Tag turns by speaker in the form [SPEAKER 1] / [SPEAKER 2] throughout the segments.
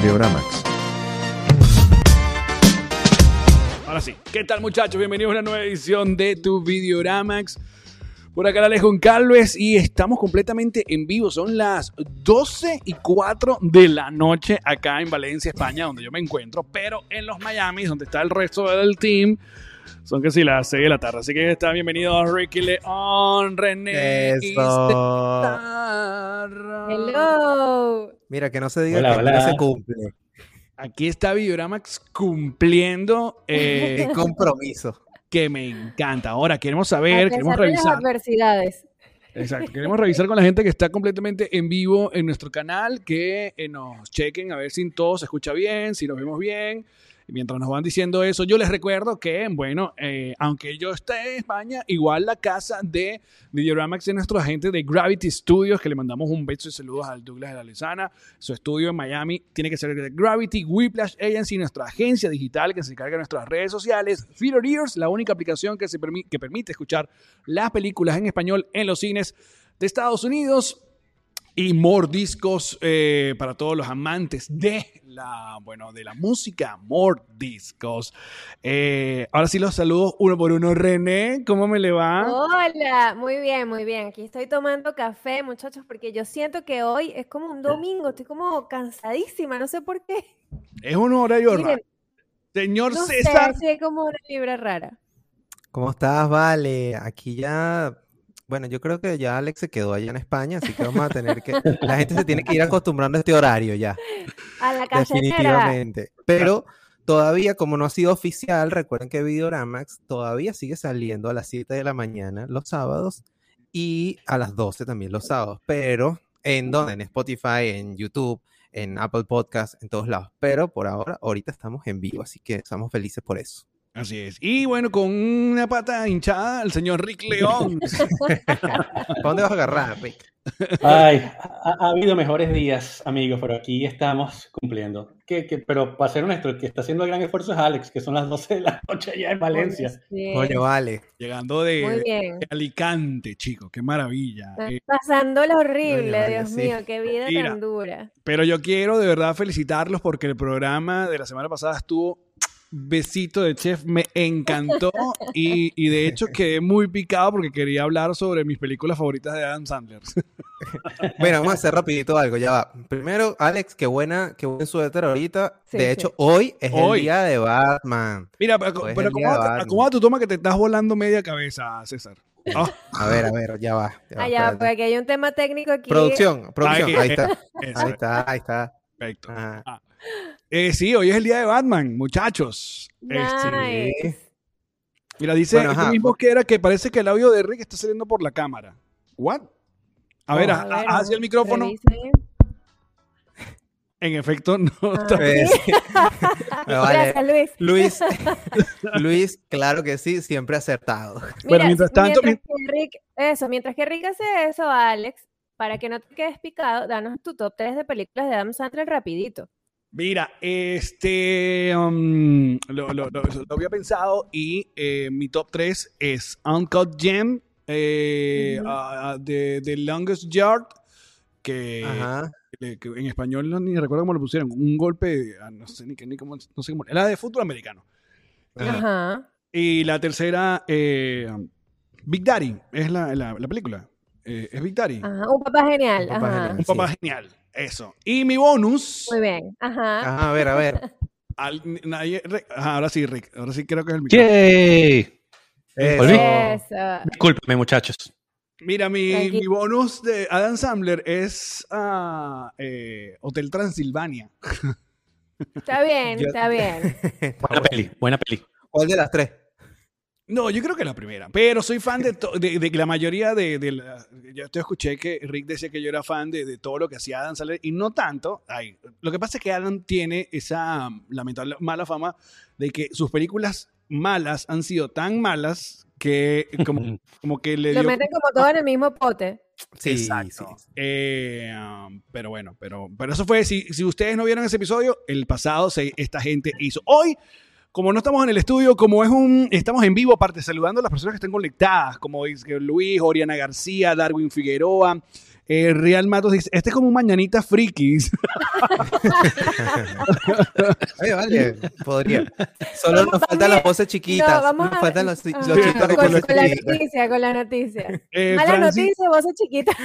[SPEAKER 1] Videoramax.
[SPEAKER 2] Ahora sí, ¿qué tal muchachos? Bienvenidos a una nueva edición de Tu Videoramax. Por acá Alejo Calves y estamos completamente en vivo. Son las 12 y 4 de la noche acá en Valencia, España, donde yo me encuentro. Pero en los Miami, donde está el resto del team, son casi las 6 de la tarde. Así que está bienvenido Ricky León, René. y
[SPEAKER 3] Eso.
[SPEAKER 4] Hello.
[SPEAKER 3] Mira, que no se diga
[SPEAKER 5] Hola,
[SPEAKER 3] que
[SPEAKER 5] hola.
[SPEAKER 3] no se cumple.
[SPEAKER 2] Aquí está Videoramax cumpliendo eh,
[SPEAKER 3] Qué compromiso.
[SPEAKER 2] que me encanta. Ahora queremos
[SPEAKER 4] A
[SPEAKER 2] saber,
[SPEAKER 4] pesar
[SPEAKER 2] queremos
[SPEAKER 4] de las
[SPEAKER 2] revisar.
[SPEAKER 4] adversidades.
[SPEAKER 2] Exacto. Queremos revisar con la gente que está completamente en vivo en nuestro canal, que eh, nos chequen a ver si todo se escucha bien, si nos vemos bien. Mientras nos van diciendo eso, yo les recuerdo que, bueno, eh, aunque yo esté en España, igual la casa de Videoramax es nuestro agente de Gravity Studios, que le mandamos un beso y saludos al Douglas de la Lezana. Su estudio en Miami tiene que ser de Gravity, Whiplash Agency, nuestra agencia digital que se encarga de nuestras redes sociales. Theater Ears, la única aplicación que, se que permite escuchar las películas en español en los cines de Estados Unidos y More Discos eh, para todos los amantes de la, bueno, de la música, More Discos. Eh, ahora sí los saludo uno por uno. René, ¿cómo me le va?
[SPEAKER 4] Hola, muy bien, muy bien. Aquí estoy tomando café, muchachos, porque yo siento que hoy es como un domingo, estoy como cansadísima, no sé por qué.
[SPEAKER 2] Es un horario
[SPEAKER 4] Miren,
[SPEAKER 2] raro. Señor
[SPEAKER 4] no
[SPEAKER 2] César.
[SPEAKER 4] sé, sí, es como una libra rara.
[SPEAKER 3] ¿Cómo estás, Vale? Aquí ya. Bueno, yo creo que ya Alex se quedó allá en España, así que vamos a tener que. La gente se tiene que ir acostumbrando a este horario ya,
[SPEAKER 4] A la cachetera.
[SPEAKER 3] definitivamente. Pero todavía, como no ha sido oficial, recuerden que Videoramax todavía sigue saliendo a las 7 de la mañana los sábados y a las 12 también los sábados. Pero, ¿en dónde? En Spotify, en YouTube, en Apple Podcast, en todos lados. Pero por ahora, ahorita estamos en vivo, así que estamos felices por eso.
[SPEAKER 2] Así es. Y bueno, con una pata hinchada, el señor Rick León.
[SPEAKER 3] ¿Para dónde vas a agarrar, Rick?
[SPEAKER 5] Ay, ha, ha habido mejores días, amigos, pero aquí estamos cumpliendo. Que, que- pero para ser honesto, el que está haciendo el gran esfuerzo es Alex, que son las 12 de la noche allá en Valencia.
[SPEAKER 3] Coño, vale.
[SPEAKER 2] Llegando de, de Alicante, chicos. Qué maravilla. Eh,
[SPEAKER 4] pasando lo horrible,
[SPEAKER 3] vale,
[SPEAKER 4] Dios
[SPEAKER 3] sí.
[SPEAKER 4] mío, qué vida
[SPEAKER 2] Mira.
[SPEAKER 4] tan dura.
[SPEAKER 2] Pero yo quiero de verdad felicitarlos porque el programa de la semana pasada estuvo besito de chef, me encantó y, y de hecho quedé muy picado porque quería hablar sobre mis películas favoritas de Adam Sandler.
[SPEAKER 3] Bueno, vamos a hacer rapidito algo, ya va. Primero, Alex, qué buena, qué buen suéter ahorita.
[SPEAKER 4] Sí,
[SPEAKER 3] de
[SPEAKER 4] sí.
[SPEAKER 3] hecho, hoy es
[SPEAKER 2] Hoy.
[SPEAKER 3] el día de Batman.
[SPEAKER 2] Mira, pero, pero acomoda, tu toma que te estás volando media cabeza, César. Ah,
[SPEAKER 3] A ver, a ver, ya va. ya va,
[SPEAKER 4] Ah, ya,
[SPEAKER 3] espérate.
[SPEAKER 4] porque aquí hay un tema técnico aquí.
[SPEAKER 3] Producción, producción,
[SPEAKER 2] Ahí,
[SPEAKER 3] ahí está.
[SPEAKER 2] eso,
[SPEAKER 3] Ahí está, ahí está.
[SPEAKER 2] perfecto.
[SPEAKER 3] Ajá.
[SPEAKER 2] Eh, sí, hoy es el día de Batman, muchachos. Este, mira, dice
[SPEAKER 3] Bueno, ajá.
[SPEAKER 2] mismo que era que parece que el audio de Rick está saliendo por la cámara. ¿What? A ver,
[SPEAKER 3] Oh.
[SPEAKER 4] A ver,
[SPEAKER 2] hacia el micrófono.
[SPEAKER 4] revise.
[SPEAKER 2] En efecto, no
[SPEAKER 4] Ah.
[SPEAKER 2] está
[SPEAKER 3] sí. Pero vale.
[SPEAKER 4] Gracias, Luis.
[SPEAKER 3] Luis, Luis, claro que sí, siempre acertado.
[SPEAKER 2] Bueno, mientras tanto,
[SPEAKER 4] mientras que Rick, eso, mientras que Rick hace eso, Alex, para que no te quedes picado, danos tu top 3 de películas de Adam Sandler rapidito.
[SPEAKER 2] Mira, este um, lo, lo- lo- lo había pensado y eh, mi top 3 es Uncut Gem, eh, ah, de The Longest Yard, que,
[SPEAKER 3] Ajá.
[SPEAKER 2] que- que en español no, ni recuerdo cómo lo pusieron, un golpe, ah, no sé ni, qué- ni cómo, no sé cómo, era de fútbol americano.
[SPEAKER 3] Ajá.
[SPEAKER 4] Ajá.
[SPEAKER 2] Y la tercera, eh, Big Daddy, es la, la- la película, eh, es Daddy,
[SPEAKER 4] Ajá. Un papá genial.
[SPEAKER 3] Un papá
[SPEAKER 4] Ajá.
[SPEAKER 3] genial.
[SPEAKER 2] un papá genial, eso. Y mi bonus...
[SPEAKER 4] Muy bien. Ajá.
[SPEAKER 3] Ajá, a ver, a ver.
[SPEAKER 2] Al- nadie- Rick- ajá, ahora sí, Rick. Ahora sí creo que es el micrófono.
[SPEAKER 5] ¡Yay!
[SPEAKER 3] Eso.
[SPEAKER 4] Eso.
[SPEAKER 5] Discúlpame, muchachos.
[SPEAKER 2] Mira, mi, mi bonus de Adam Sandler es eh, Hotel Transilvania.
[SPEAKER 4] Está bien,
[SPEAKER 3] Yo-
[SPEAKER 4] está bien.
[SPEAKER 5] Buena peli, buena peli.
[SPEAKER 3] ¿Cuál de las tres?
[SPEAKER 2] No, yo creo que la primera. Pero soy fan de, de, de la mayoría de, de la- Yo te escuché que Rick decía que yo era fan de, de todo lo que hacía Adam Sandler y no tanto. Ay, lo que pasa es que Adam tiene esa lamentable mala fama de que sus películas malas han sido tan malas que como, como que le
[SPEAKER 4] Lo
[SPEAKER 2] dio...
[SPEAKER 4] meten como todo en el mismo pote.
[SPEAKER 3] Sí,
[SPEAKER 2] Exacto.
[SPEAKER 3] sí.
[SPEAKER 2] Eh, um, pero bueno, pero, pero eso fue, si, si ustedes no vieron ese episodio, el pasado se- esta gente hizo. Hoy, como no estamos en el estudio, como es un, estamos en vivo, aparte saludando a las personas que están conectadas, como Luis, Oriana García, Darwin Figueroa, Eh, Real Matos dice, este es como un mañanita frikis.
[SPEAKER 3] Oye, vale, podría. Solo
[SPEAKER 4] Vamos,
[SPEAKER 3] nos faltan las voces chiquitas.
[SPEAKER 4] No, vamos
[SPEAKER 3] nos
[SPEAKER 4] a-
[SPEAKER 3] faltan los, los
[SPEAKER 4] ah,
[SPEAKER 3] de
[SPEAKER 4] con,
[SPEAKER 3] voces
[SPEAKER 4] con la noticia, con la noticia.
[SPEAKER 2] Eh,
[SPEAKER 4] Mala
[SPEAKER 2] Francis-
[SPEAKER 4] noticia, voces chiquitas.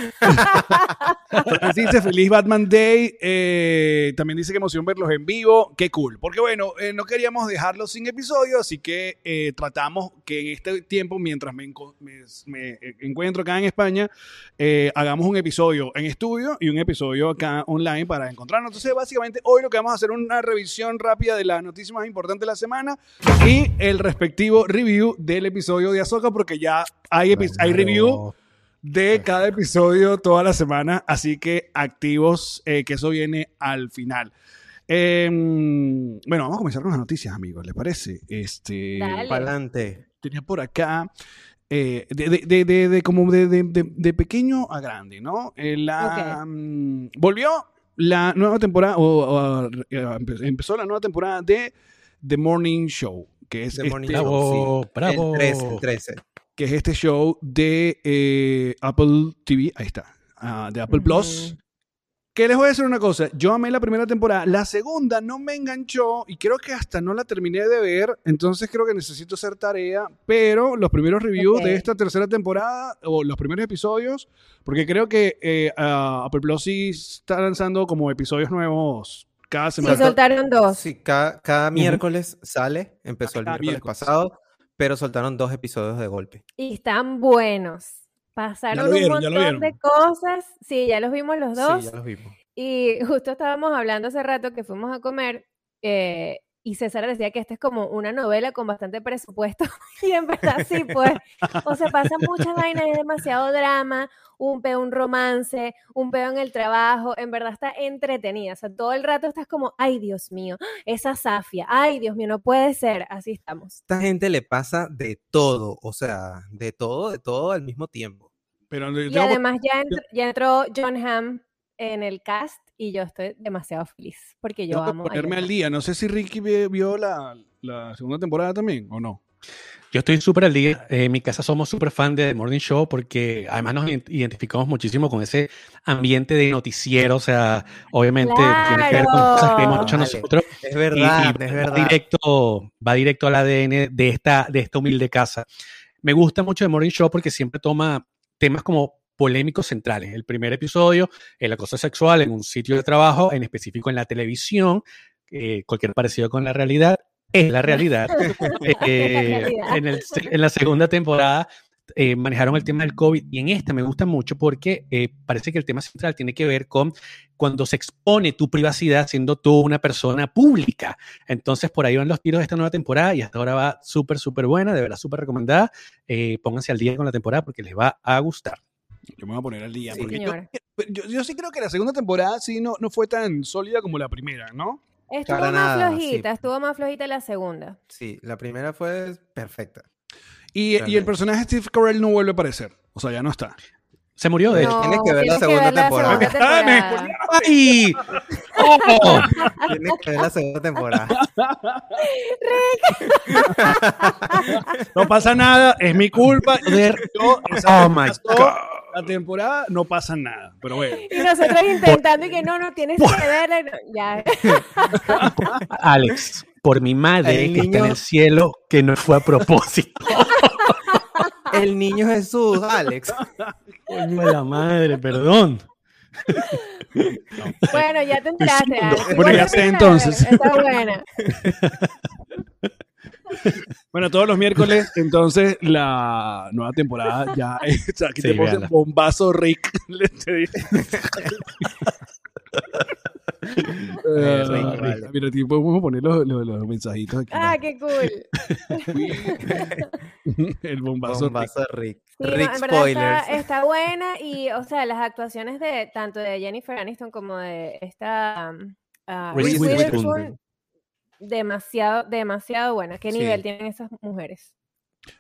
[SPEAKER 2] Francis dice feliz Batman Day. Eh, también dice que emoción verlos en vivo. Qué cool. Porque bueno, eh, no queríamos dejarlos sin episodio, así que eh, tratamos que en este tiempo, mientras me, enco- me- me, encuentro acá en España, eh, hagamos un episodio en estudio y un episodio acá online para encontrarnos. Entonces, básicamente, hoy lo que vamos a hacer es una revisión rápida de las noticias más importantes de la semana y el respectivo review del episodio de Azoka, porque ya hay, epi- hay review de cada episodio toda la semana, así que activos, eh, que eso viene al final. Eh, bueno, vamos a comenzar con las noticias, amigos, ¿les parece? Este,
[SPEAKER 4] Dale.
[SPEAKER 3] Pa'lante.
[SPEAKER 2] tenía por acá, eh, de, de- de- de- como de, de- de- de pequeño a grande, ¿no? Eh, la, mm, volvió la nueva temporada, o, o, eh, empe- empezó la nueva temporada de The Morning Show, que es,
[SPEAKER 3] The Morning
[SPEAKER 2] este,
[SPEAKER 3] Show.
[SPEAKER 1] Bravo, bravo.
[SPEAKER 3] El 13, el 13.
[SPEAKER 2] que es este show de eh, Apple TV, ahí está, ah, de Apple Plus. Que les voy a decir una cosa, yo amé la primera temporada, la segunda no me enganchó y creo que hasta no la terminé de ver, entonces creo que necesito hacer tarea, pero los primeros reviews de esta tercera temporada o los primeros episodios, porque creo que eh, ah, Apple Plus sí está lanzando como episodios nuevos cada
[SPEAKER 4] Sí,
[SPEAKER 2] semana.
[SPEAKER 4] soltaron dos.
[SPEAKER 3] Sí, cada, cada miércoles sale, empezó el miércoles,
[SPEAKER 2] miércoles.
[SPEAKER 3] pasado, pero soltaron dos episodios de golpe.
[SPEAKER 4] Y están buenos. Pasaron
[SPEAKER 2] vieron,
[SPEAKER 4] un montón de cosas. Sí, ya los vimos los dos.
[SPEAKER 3] Sí, ya los vimos.
[SPEAKER 4] Y justo estábamos hablando hace rato que fuimos a comer eh, y César decía que esta es como una novela con bastante presupuesto. Y en verdad sí, pues. O sea, pasan muchas vainas, es demasiado drama, un peo, un romance, un peo en el trabajo. En verdad está entretenida. O sea, todo el rato estás como, ay, Dios mío, esa Safia, ay, Dios mío, no puede ser. Así estamos.
[SPEAKER 3] esta gente le pasa de todo, o sea, de todo, de todo al mismo tiempo.
[SPEAKER 2] Pero
[SPEAKER 4] Y además ya, entr- ya entró John Hamm en el cast y yo estoy demasiado feliz porque yo
[SPEAKER 2] tengo que
[SPEAKER 4] amo a
[SPEAKER 2] ponerme al día. No sé si Ricky vi- vio la, la segunda temporada también o no.
[SPEAKER 1] Yo estoy súper al día. Eh, en mi casa somos súper fan de The Morning Show porque además nos ident- identificamos muchísimo con ese ambiente de noticiero. O sea, obviamente tiene que ver con cosas que hemos hecho
[SPEAKER 3] Vale.
[SPEAKER 1] nosotros.
[SPEAKER 3] Es
[SPEAKER 1] y-
[SPEAKER 3] verdad,
[SPEAKER 1] y
[SPEAKER 3] es
[SPEAKER 1] va
[SPEAKER 3] verdad.
[SPEAKER 1] Directo, va directo al ADN de esta, de esta humilde casa. Me gusta mucho The Morning Show porque siempre toma temas como polémicos centrales. El primer episodio, el acoso sexual en un sitio de trabajo, en específico en la televisión, eh, cualquier parecido con la realidad es la realidad. Eh,
[SPEAKER 4] realidad.
[SPEAKER 1] en, el en la segunda temporada eh, manejaron el tema del COVID y en esta me gusta mucho porque eh, parece que el tema central tiene que ver con cuando se expone tu privacidad siendo tú una persona pública. Entonces por ahí van los tiros de esta nueva temporada y hasta ahora va súper, súper buena, de verdad súper recomendada. Eh, pónganse al día con la temporada porque les va a gustar.
[SPEAKER 2] Yo me voy a poner al día.
[SPEAKER 3] Sí,
[SPEAKER 2] porque yo,
[SPEAKER 4] señor.
[SPEAKER 2] yo, yo sí creo que la segunda temporada sí no, no fue tan sólida como la primera, ¿no?
[SPEAKER 4] Estuvo
[SPEAKER 3] Para
[SPEAKER 4] más
[SPEAKER 3] nada,
[SPEAKER 4] flojita,
[SPEAKER 3] sí.
[SPEAKER 4] estuvo más flojita la segunda.
[SPEAKER 3] Sí, la primera fue perfecta.
[SPEAKER 2] Y, y el personaje Steve Carell no vuelve a aparecer. O sea, ya no está.
[SPEAKER 1] Se murió de hecho.
[SPEAKER 3] tienes que ver la segunda
[SPEAKER 4] ver la
[SPEAKER 3] temporada.
[SPEAKER 4] segunda
[SPEAKER 2] Ah, me
[SPEAKER 4] temporada.
[SPEAKER 1] ¡Ay! ¡Oh!
[SPEAKER 3] Tienes que ver la segunda temporada.
[SPEAKER 2] No pasa nada, es mi culpa. Yo,
[SPEAKER 1] Oh my God.
[SPEAKER 2] La temporada no pasa nada. Pero bueno.
[SPEAKER 4] Y nosotros intentando y que no, no tienes que verla. no- Ya.
[SPEAKER 1] Alex, por mi madre
[SPEAKER 3] El
[SPEAKER 1] que está en el cielo, que no fue a propósito.
[SPEAKER 3] El niño Jesús, Alex.
[SPEAKER 1] Coño de la madre, perdón.
[SPEAKER 4] Bueno, ya te enteraste. Alex.
[SPEAKER 2] Bueno, ya sé entonces.
[SPEAKER 4] Está buena.
[SPEAKER 2] Bueno, todos los miércoles, entonces, la nueva temporada ya. o sea, aquí
[SPEAKER 1] Sí,
[SPEAKER 2] te puse bombazo Rick. le te dije. Eh,
[SPEAKER 3] Rick, vale.
[SPEAKER 2] Mira, aquí podemos poner los, los- los mensajitos aquí.
[SPEAKER 4] Ah, qué cool.
[SPEAKER 2] El bombazo, Rick.
[SPEAKER 3] Bombazo Rick.
[SPEAKER 4] Sí,
[SPEAKER 3] Rick Spoilers.
[SPEAKER 4] está, está buena y, o sea, las actuaciones de tanto de Jennifer Aniston como de esta um, ah,
[SPEAKER 1] Reese
[SPEAKER 4] Reese
[SPEAKER 1] Witherspoon.
[SPEAKER 4] Demasiado, demasiado buena. ¿Qué
[SPEAKER 3] Sí.
[SPEAKER 4] nivel tienen esas mujeres?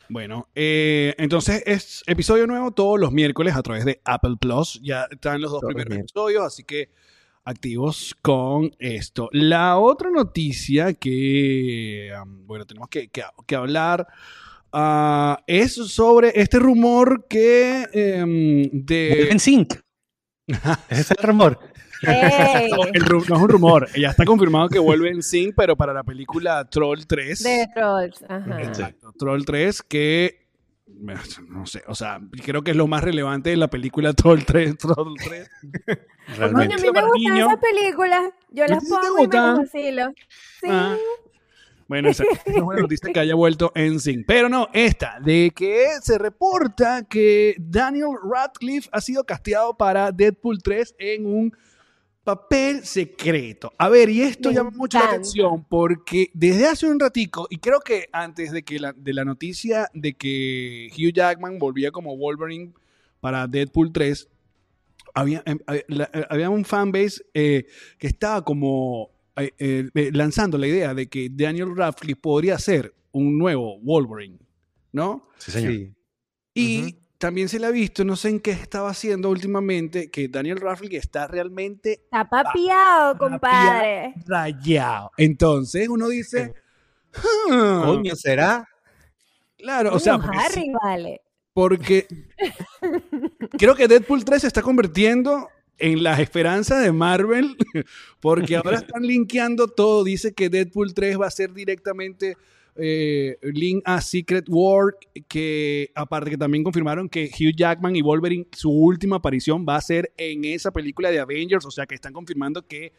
[SPEAKER 2] Bueno, eh, entonces es episodio nuevo todos los miércoles a través de Apple Plus. Ya están los dos
[SPEAKER 3] Todos
[SPEAKER 2] primeros episodios, así que activos con esto. La otra noticia que, um, bueno, tenemos que, que- que hablar ah, es sobre este rumor que em, de...
[SPEAKER 1] En Sync. Ese es el rumor.
[SPEAKER 2] No, el ru- no es un rumor. Ya está confirmado que vuelve en Sync, pero para la película Troll 3.
[SPEAKER 4] De Trolls. Ajá.
[SPEAKER 2] Exacto. Troll 3, que. No sé, o sea, creo que es lo más relevante de la película Troll 3. Troll 3.
[SPEAKER 4] Coño, a
[SPEAKER 1] Realmente.
[SPEAKER 4] mí me gustan esas películas. Yo
[SPEAKER 2] ¿A
[SPEAKER 4] las pongo y me vacilo. Sí.
[SPEAKER 2] Ah. Bueno, esa es una buena noticia que haya vuelto en Sync. Pero no, esta, de que se reporta que Daniel Radcliffe ha sido casteado para Deadpool 3 en un papel secreto. A ver, y esto
[SPEAKER 4] Me
[SPEAKER 2] llama mucho la atención porque desde hace un ratico, y creo que antes de que la, de la noticia de que Hugh Jackman volvía como Wolverine para Deadpool 3, había, em, había, la- eh, había un fanbase eh, que estaba como eh, eh, eh, lanzando la idea de que Daniel Radcliffe podría ser un nuevo Wolverine, ¿no?
[SPEAKER 1] Sí, señor.
[SPEAKER 3] Sí.
[SPEAKER 2] Y. también se le ha visto, no sé en qué estaba haciendo últimamente, que Daniel Radcliffe está realmente
[SPEAKER 4] Está papiado, compadre.
[SPEAKER 2] rayado. Entonces uno dice, "Hmm,
[SPEAKER 3] Coño, ¿será?
[SPEAKER 2] claro, o sea, porque,
[SPEAKER 4] Harry, vale.
[SPEAKER 2] porque creo que Deadpool 3 se está convirtiendo en las esperanzas de Marvel, porque ahora están linkeando todo. Dice que Deadpool 3 va a ser directamente eh, link a Secret War, que aparte que también confirmaron que Hugh Jackman y Wolverine, su última aparición va a ser en esa película de Avengers, o sea que están confirmando que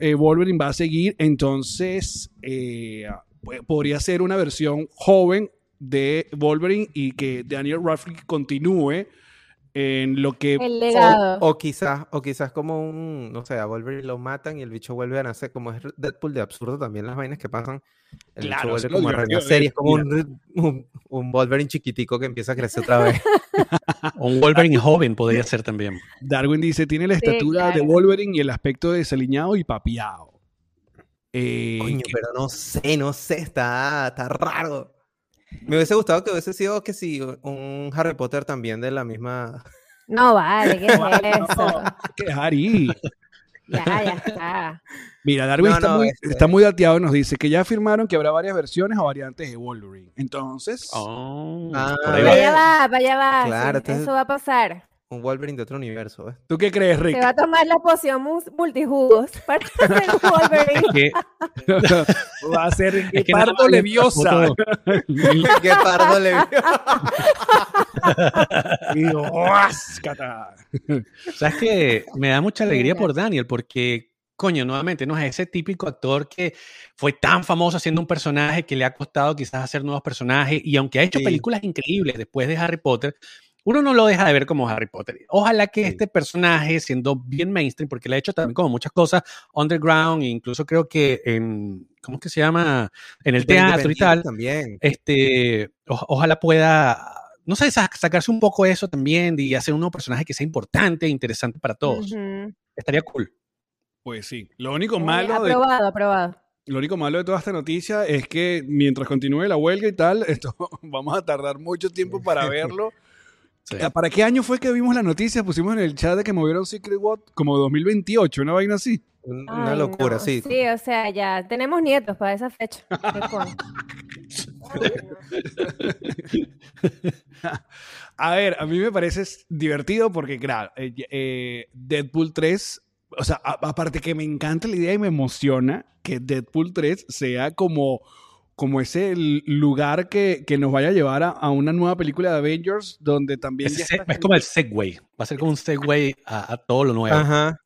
[SPEAKER 2] eh, Wolverine va a seguir, entonces eh, pu- podría ser una versión joven de Wolverine y que Daniel Radcliffe continúe en lo que
[SPEAKER 4] El legado.
[SPEAKER 3] O, o quizás, o quizás como un, no sé, a Wolverine lo matan y el bicho vuelve a nacer, como es Deadpool de absurdo también las vainas que pasan. El
[SPEAKER 2] Claro,
[SPEAKER 3] bicho vuelve como a renacer y es como un, un, un Wolverine chiquitico que empieza a crecer otra vez.
[SPEAKER 1] Un Wolverine joven podría ser también.
[SPEAKER 2] Darwin dice, tiene la
[SPEAKER 4] Sí,
[SPEAKER 2] estatura de. Wolverine y el aspecto desaliñado y papiado. Eh,
[SPEAKER 3] Coño,
[SPEAKER 2] que-
[SPEAKER 3] pero no sé, no sé, está, está raro. Me hubiese gustado que hubiese sido que sí, un Harry Potter también de la misma.
[SPEAKER 4] No vale, ¿qué es eso?
[SPEAKER 2] que dejar ir.
[SPEAKER 4] Ya, ya está.
[SPEAKER 2] Mira, Darwin
[SPEAKER 3] No,
[SPEAKER 2] está,
[SPEAKER 3] no,
[SPEAKER 2] muy,
[SPEAKER 3] este-
[SPEAKER 2] está muy dateado y nos dice que ya afirmaron que habrá varias versiones o variantes de Wolverine. Entonces,
[SPEAKER 1] Oh,
[SPEAKER 3] Ah,
[SPEAKER 1] por ahí
[SPEAKER 4] Para
[SPEAKER 1] va.
[SPEAKER 4] allá va, para allá va.
[SPEAKER 3] Claro,
[SPEAKER 4] sí,
[SPEAKER 3] entonces-
[SPEAKER 4] Eso va a pasar.
[SPEAKER 3] Un Wolverine de otro universo, ¿ves?
[SPEAKER 2] ¿tú qué crees, Rick?
[SPEAKER 4] Se va a tomar la poción multijugos para hacer Wolverine.
[SPEAKER 1] Que
[SPEAKER 2] Va a ser
[SPEAKER 1] Es que
[SPEAKER 2] parto
[SPEAKER 1] más
[SPEAKER 2] leviosa.
[SPEAKER 3] Qué pardo le vio.
[SPEAKER 2] Y ¡guáscata!
[SPEAKER 1] ¿Sabes qué? Me da mucha alegría por Daniel porque, coño, nuevamente, no es ese típico actor que fue tan famoso haciendo un personaje que le ha costado quizás hacer nuevos personajes y aunque ha hecho
[SPEAKER 3] Sí.
[SPEAKER 1] películas increíbles después de Harry Potter, uno no lo deja de ver como Harry Potter. Ojalá que
[SPEAKER 3] Sí.
[SPEAKER 1] este personaje, siendo bien mainstream, porque le ha hecho también como muchas cosas underground, e incluso creo que en, ¿cómo es que se llama? En el teatro y tal,
[SPEAKER 3] También.
[SPEAKER 1] este, o- ojalá pueda, no sé, sa- sacarse un poco eso también y hacer un nuevo personaje que sea importante e interesante para todos.
[SPEAKER 4] Ujú.
[SPEAKER 1] Estaría cool.
[SPEAKER 2] Pues sí. Lo único
[SPEAKER 4] Eh,
[SPEAKER 2] malo de,
[SPEAKER 4] aprobado, aprobado.
[SPEAKER 2] lo único malo de toda esta noticia es que mientras continúe la huelga y tal, esto vamos a tardar mucho tiempo para verlo.
[SPEAKER 1] Sí.
[SPEAKER 2] Ah, ¿Para qué año fue que vimos la noticia? Pusimos en el chat de que movieron Secret What como 2028, una vaina así.
[SPEAKER 3] Un- Una
[SPEAKER 4] Ay,
[SPEAKER 3] locura,
[SPEAKER 4] no.
[SPEAKER 3] sí.
[SPEAKER 4] Sí, o sea, ya tenemos nietos para esa fecha.
[SPEAKER 2] A ver, a mí me parece divertido porque, claro, eh, eh, Deadpool 3, o sea, a- aparte que me encanta la idea y me emociona que Deadpool 3 sea como, como ese lugar que, que nos vaya a llevar a, a una nueva película de Avengers donde también ya
[SPEAKER 1] es como el segue. Va a ser como un segue a, a todo lo nuevo.
[SPEAKER 3] Ajá.